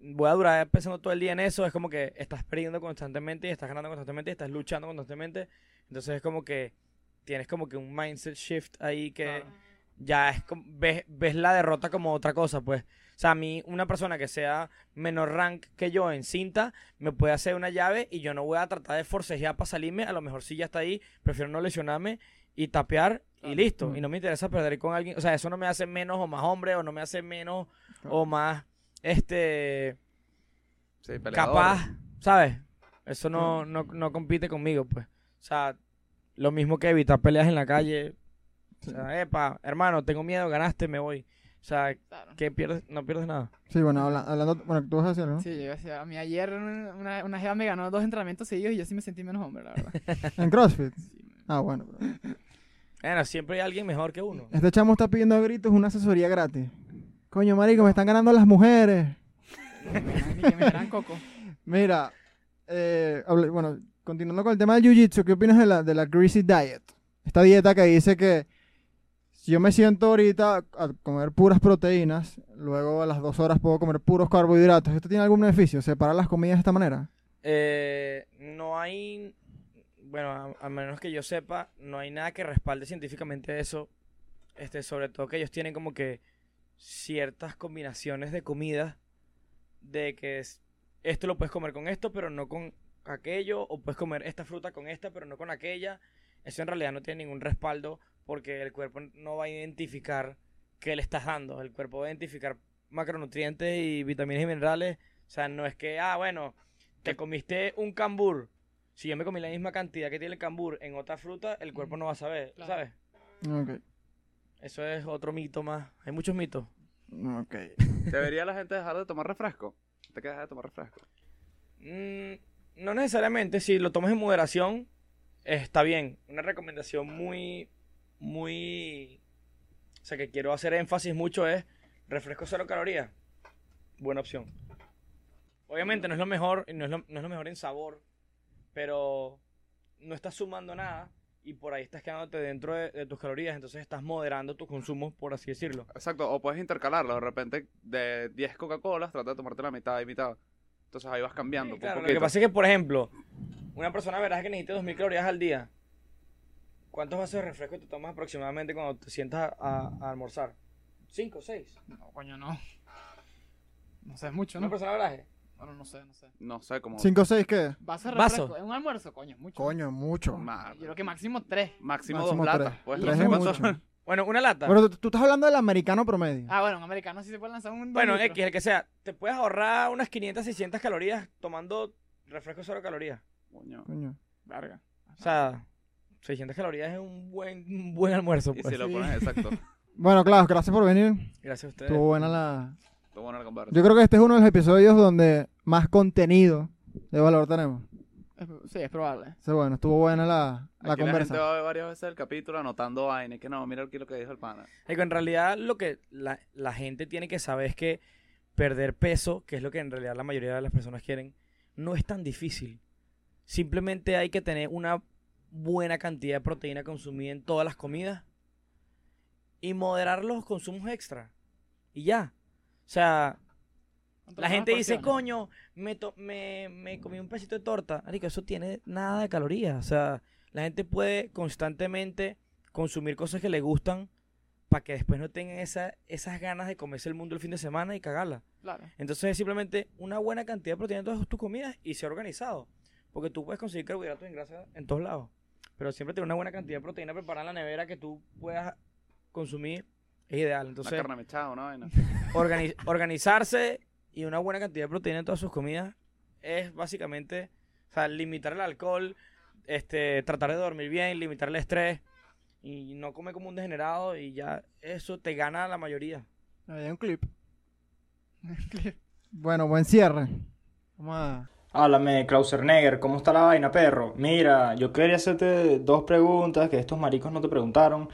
voy a durar pensando todo el día en eso. Es como que estás perdiendo constantemente y estás ganando constantemente y estás luchando constantemente. Entonces es como que tienes como que un mindset shift ahí que Claro. ya es como, ves, ves la derrota como otra cosa, pues. O sea, a mí, una persona que sea menor rank que yo en cinta, me puede hacer una llave y yo no voy a tratar de forcejear para salirme. A lo mejor si ya está ahí, prefiero no lesionarme y tapear y Claro. listo. Mm. Y no me interesa perder con alguien. O sea, eso no me hace menos o más hombre o no me hace menos Claro. o más, este, Sí, capaz, ¿sabes? Eso no, no, no compite conmigo, pues. O sea, lo mismo que evitar peleas en la calle. O sea, epa, hermano, tengo miedo, ganaste, me voy. O sea, Claro. que pierdes, no pierdes nada. Sí, bueno, habla- hablando, bueno, tú vas a decir, ¿no? Sí, yo decía, a mí ayer una, una jeva me ganó dos entrenamientos seguidos y yo sí me sentí menos hombre, la verdad. En CrossFit. Sí. Ah, bueno. pero- Bueno, siempre hay alguien mejor que uno. Este chamo está pidiendo a gritos una asesoría gratis. Coño, marico, me están ganando las mujeres. Ni que me coco. Mira, eh, bueno, continuando con el tema del jiu-jitsu, ¿qué opinas de la, de la greasy diet? Esta dieta que dice que si yo me siento ahorita a comer puras proteínas, luego a las dos horas puedo comer puros carbohidratos. ¿Esto tiene algún beneficio? ¿Separar las comidas de esta manera? Eh, no hay, bueno, a, menos que yo sepa, no hay nada que respalde científicamente eso. Este, sobre todo que ellos tienen como que ciertas combinaciones de comidas de que es- esto lo puedes comer con esto, pero no con aquello, o puedes comer esta fruta con esta, pero no con aquella. Eso en realidad no tiene ningún respaldo porque el cuerpo no va a identificar qué le estás dando. El cuerpo va a identificar macronutrientes y vitaminas y minerales. O sea, no es que, ah, bueno, te comiste un cambur. Si yo me comí la misma cantidad que tiene el cambur en otra fruta, el cuerpo no va a saber, Claro. ¿sabes? Ok. Eso es otro mito más. Hay muchos mitos. Ok. ¿Debería la gente dejar de tomar refresco? ¿Te quedas de tomar refresco? Mm, no necesariamente, si lo tomas en moderación, está bien. Una recomendación muy, muy... O sea, que quiero hacer énfasis mucho es refresco cero calorías. Buena opción. Obviamente no es lo mejor, no es lo, no es lo mejor en sabor, pero no estás sumando nada y por ahí estás quedándote dentro de, de tus calorías, entonces estás moderando tu consumo, por así decirlo. Exacto, o puedes intercalarlo. De repente, de 10 Coca-Colas, trata de tomarte la mitad y mitad. Entonces ahí vas cambiando. Sí, lo que pasa es que, por ejemplo, una persona verás que necesita 2.000 calorías al día. ¿Cuántos vasos de refresco te tomas aproximadamente cuando te sientas a, a almorzar? ¿Cinco, seis? No, coño, no. No sé, es mucho, ¿Una ¿no? persona veraje? Bueno, no sé, no sé. No sé cómo. ¿5 o 6 qué? Vaso de Vaso. refresco. En un almuerzo, coño, es mucho. Coño, mucho. Ma- Yo creo que máximo tres. máximo, Máximo dos latas. tres. Pues, Tres no sé es cuántos mucho. son. Bueno, una lata. Bueno, tú, tú estás hablando del americano promedio. Ah, bueno, un americano sí se puede lanzar un. bueno. X, el que sea. Te puedes ahorrar unas 500, 600 calorías tomando refresco cero calorías. Coño. Coño. Verga. O sea, 600 calorías es un buen, un buen almuerzo. Y Pues. si lo Sí. pones exacto. Bueno, Klaus, gracias por venir. Gracias a ustedes. Estuvo buena la... Estuvo buena la conversa. Yo creo que este es uno de los episodios donde más contenido de valor tenemos. Es- Sí, es probable. Sea, bueno, estuvo buena la, la Aquí la gente conversa. va a ver varias veces el capítulo anotando vainas. Que no, mira aquí lo que dijo el pana. Digo, en realidad lo que la, la gente tiene que saber es que perder peso, que es lo que en realidad la mayoría de las personas quieren, no es tan difícil. Simplemente hay que tener una buena cantidad de proteína consumida en todas las comidas y moderar los consumos extra. Y ya. O sea, la gente dice, coño, me, to- me, me comí un pedacito de torta. Marico, eso tiene nada de calorías. O sea, la gente puede constantemente consumir cosas que le gustan para que después no tengan esa, esas ganas de comerse el mundo el fin de semana y cagarla. Claro. Entonces es simplemente una buena cantidad de proteína en todas tus comidas y ser organizado. Porque tú puedes conseguir carbohidratos y grasa en todos lados. Pero siempre tener una buena cantidad de proteína preparada en la nevera que tú puedas consumir es ideal. Una Entonces, carne mechada, una vaina. organi- organizarse y una buena cantidad de proteína en todas sus comidas es básicamente, o sea, limitar el alcohol, este, tratar de dormir bien, limitar el estrés y no comer como un degenerado y ya eso te gana la mayoría. Ahí hay un clip. Bueno, buen cierre. Vamos a... Háblame, Klauser ¿cómo está la vaina, perro? Mira, yo quería hacerte dos preguntas que estos maricos no te preguntaron.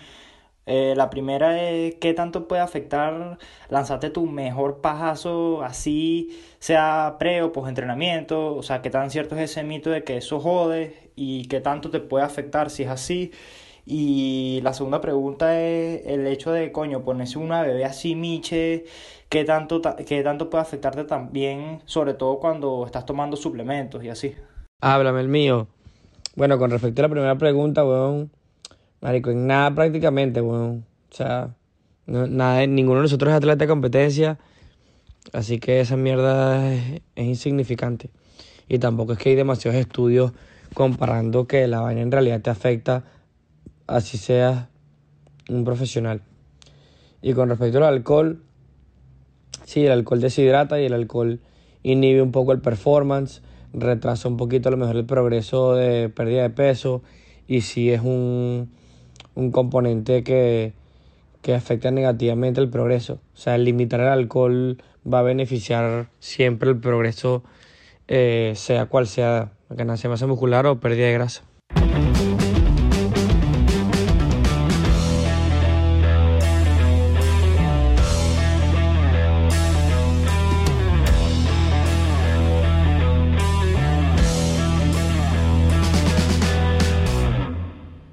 Eh, la primera es, ¿qué tanto puede afectar lanzarte tu mejor pajazo así, sea pre o post entrenamiento? O sea, ¿qué tan cierto es ese mito de que eso jode? ¿Y qué tanto te puede afectar si es así? Y la segunda pregunta es el hecho de, coño, ponerse una bebé así, miche, ¿qué tanto, ta- qué tanto puede afectarte también, sobre todo cuando estás tomando suplementos y así? Háblame el mío. Bueno, con respecto a la primera pregunta, weón. Marico, en nada prácticamente, weón. O sea, no- nada, ninguno de nosotros es atleta de competencia. Así que esa mierda es, es insignificante. Y tampoco es que hay demasiados estudios comparando que la vaina en realidad te afecta, así seas un profesional. Y con respecto al alcohol, sí, el alcohol deshidrata y el alcohol inhibe un poco el performance, retrasa un poquito a lo mejor el progreso de pérdida de peso y sí es un, un componente que, que afecta negativamente el progreso. O sea, limitar el alcohol va a beneficiar siempre el progreso, eh, sea cual sea, ganancia de masa muscular o pérdida de grasa.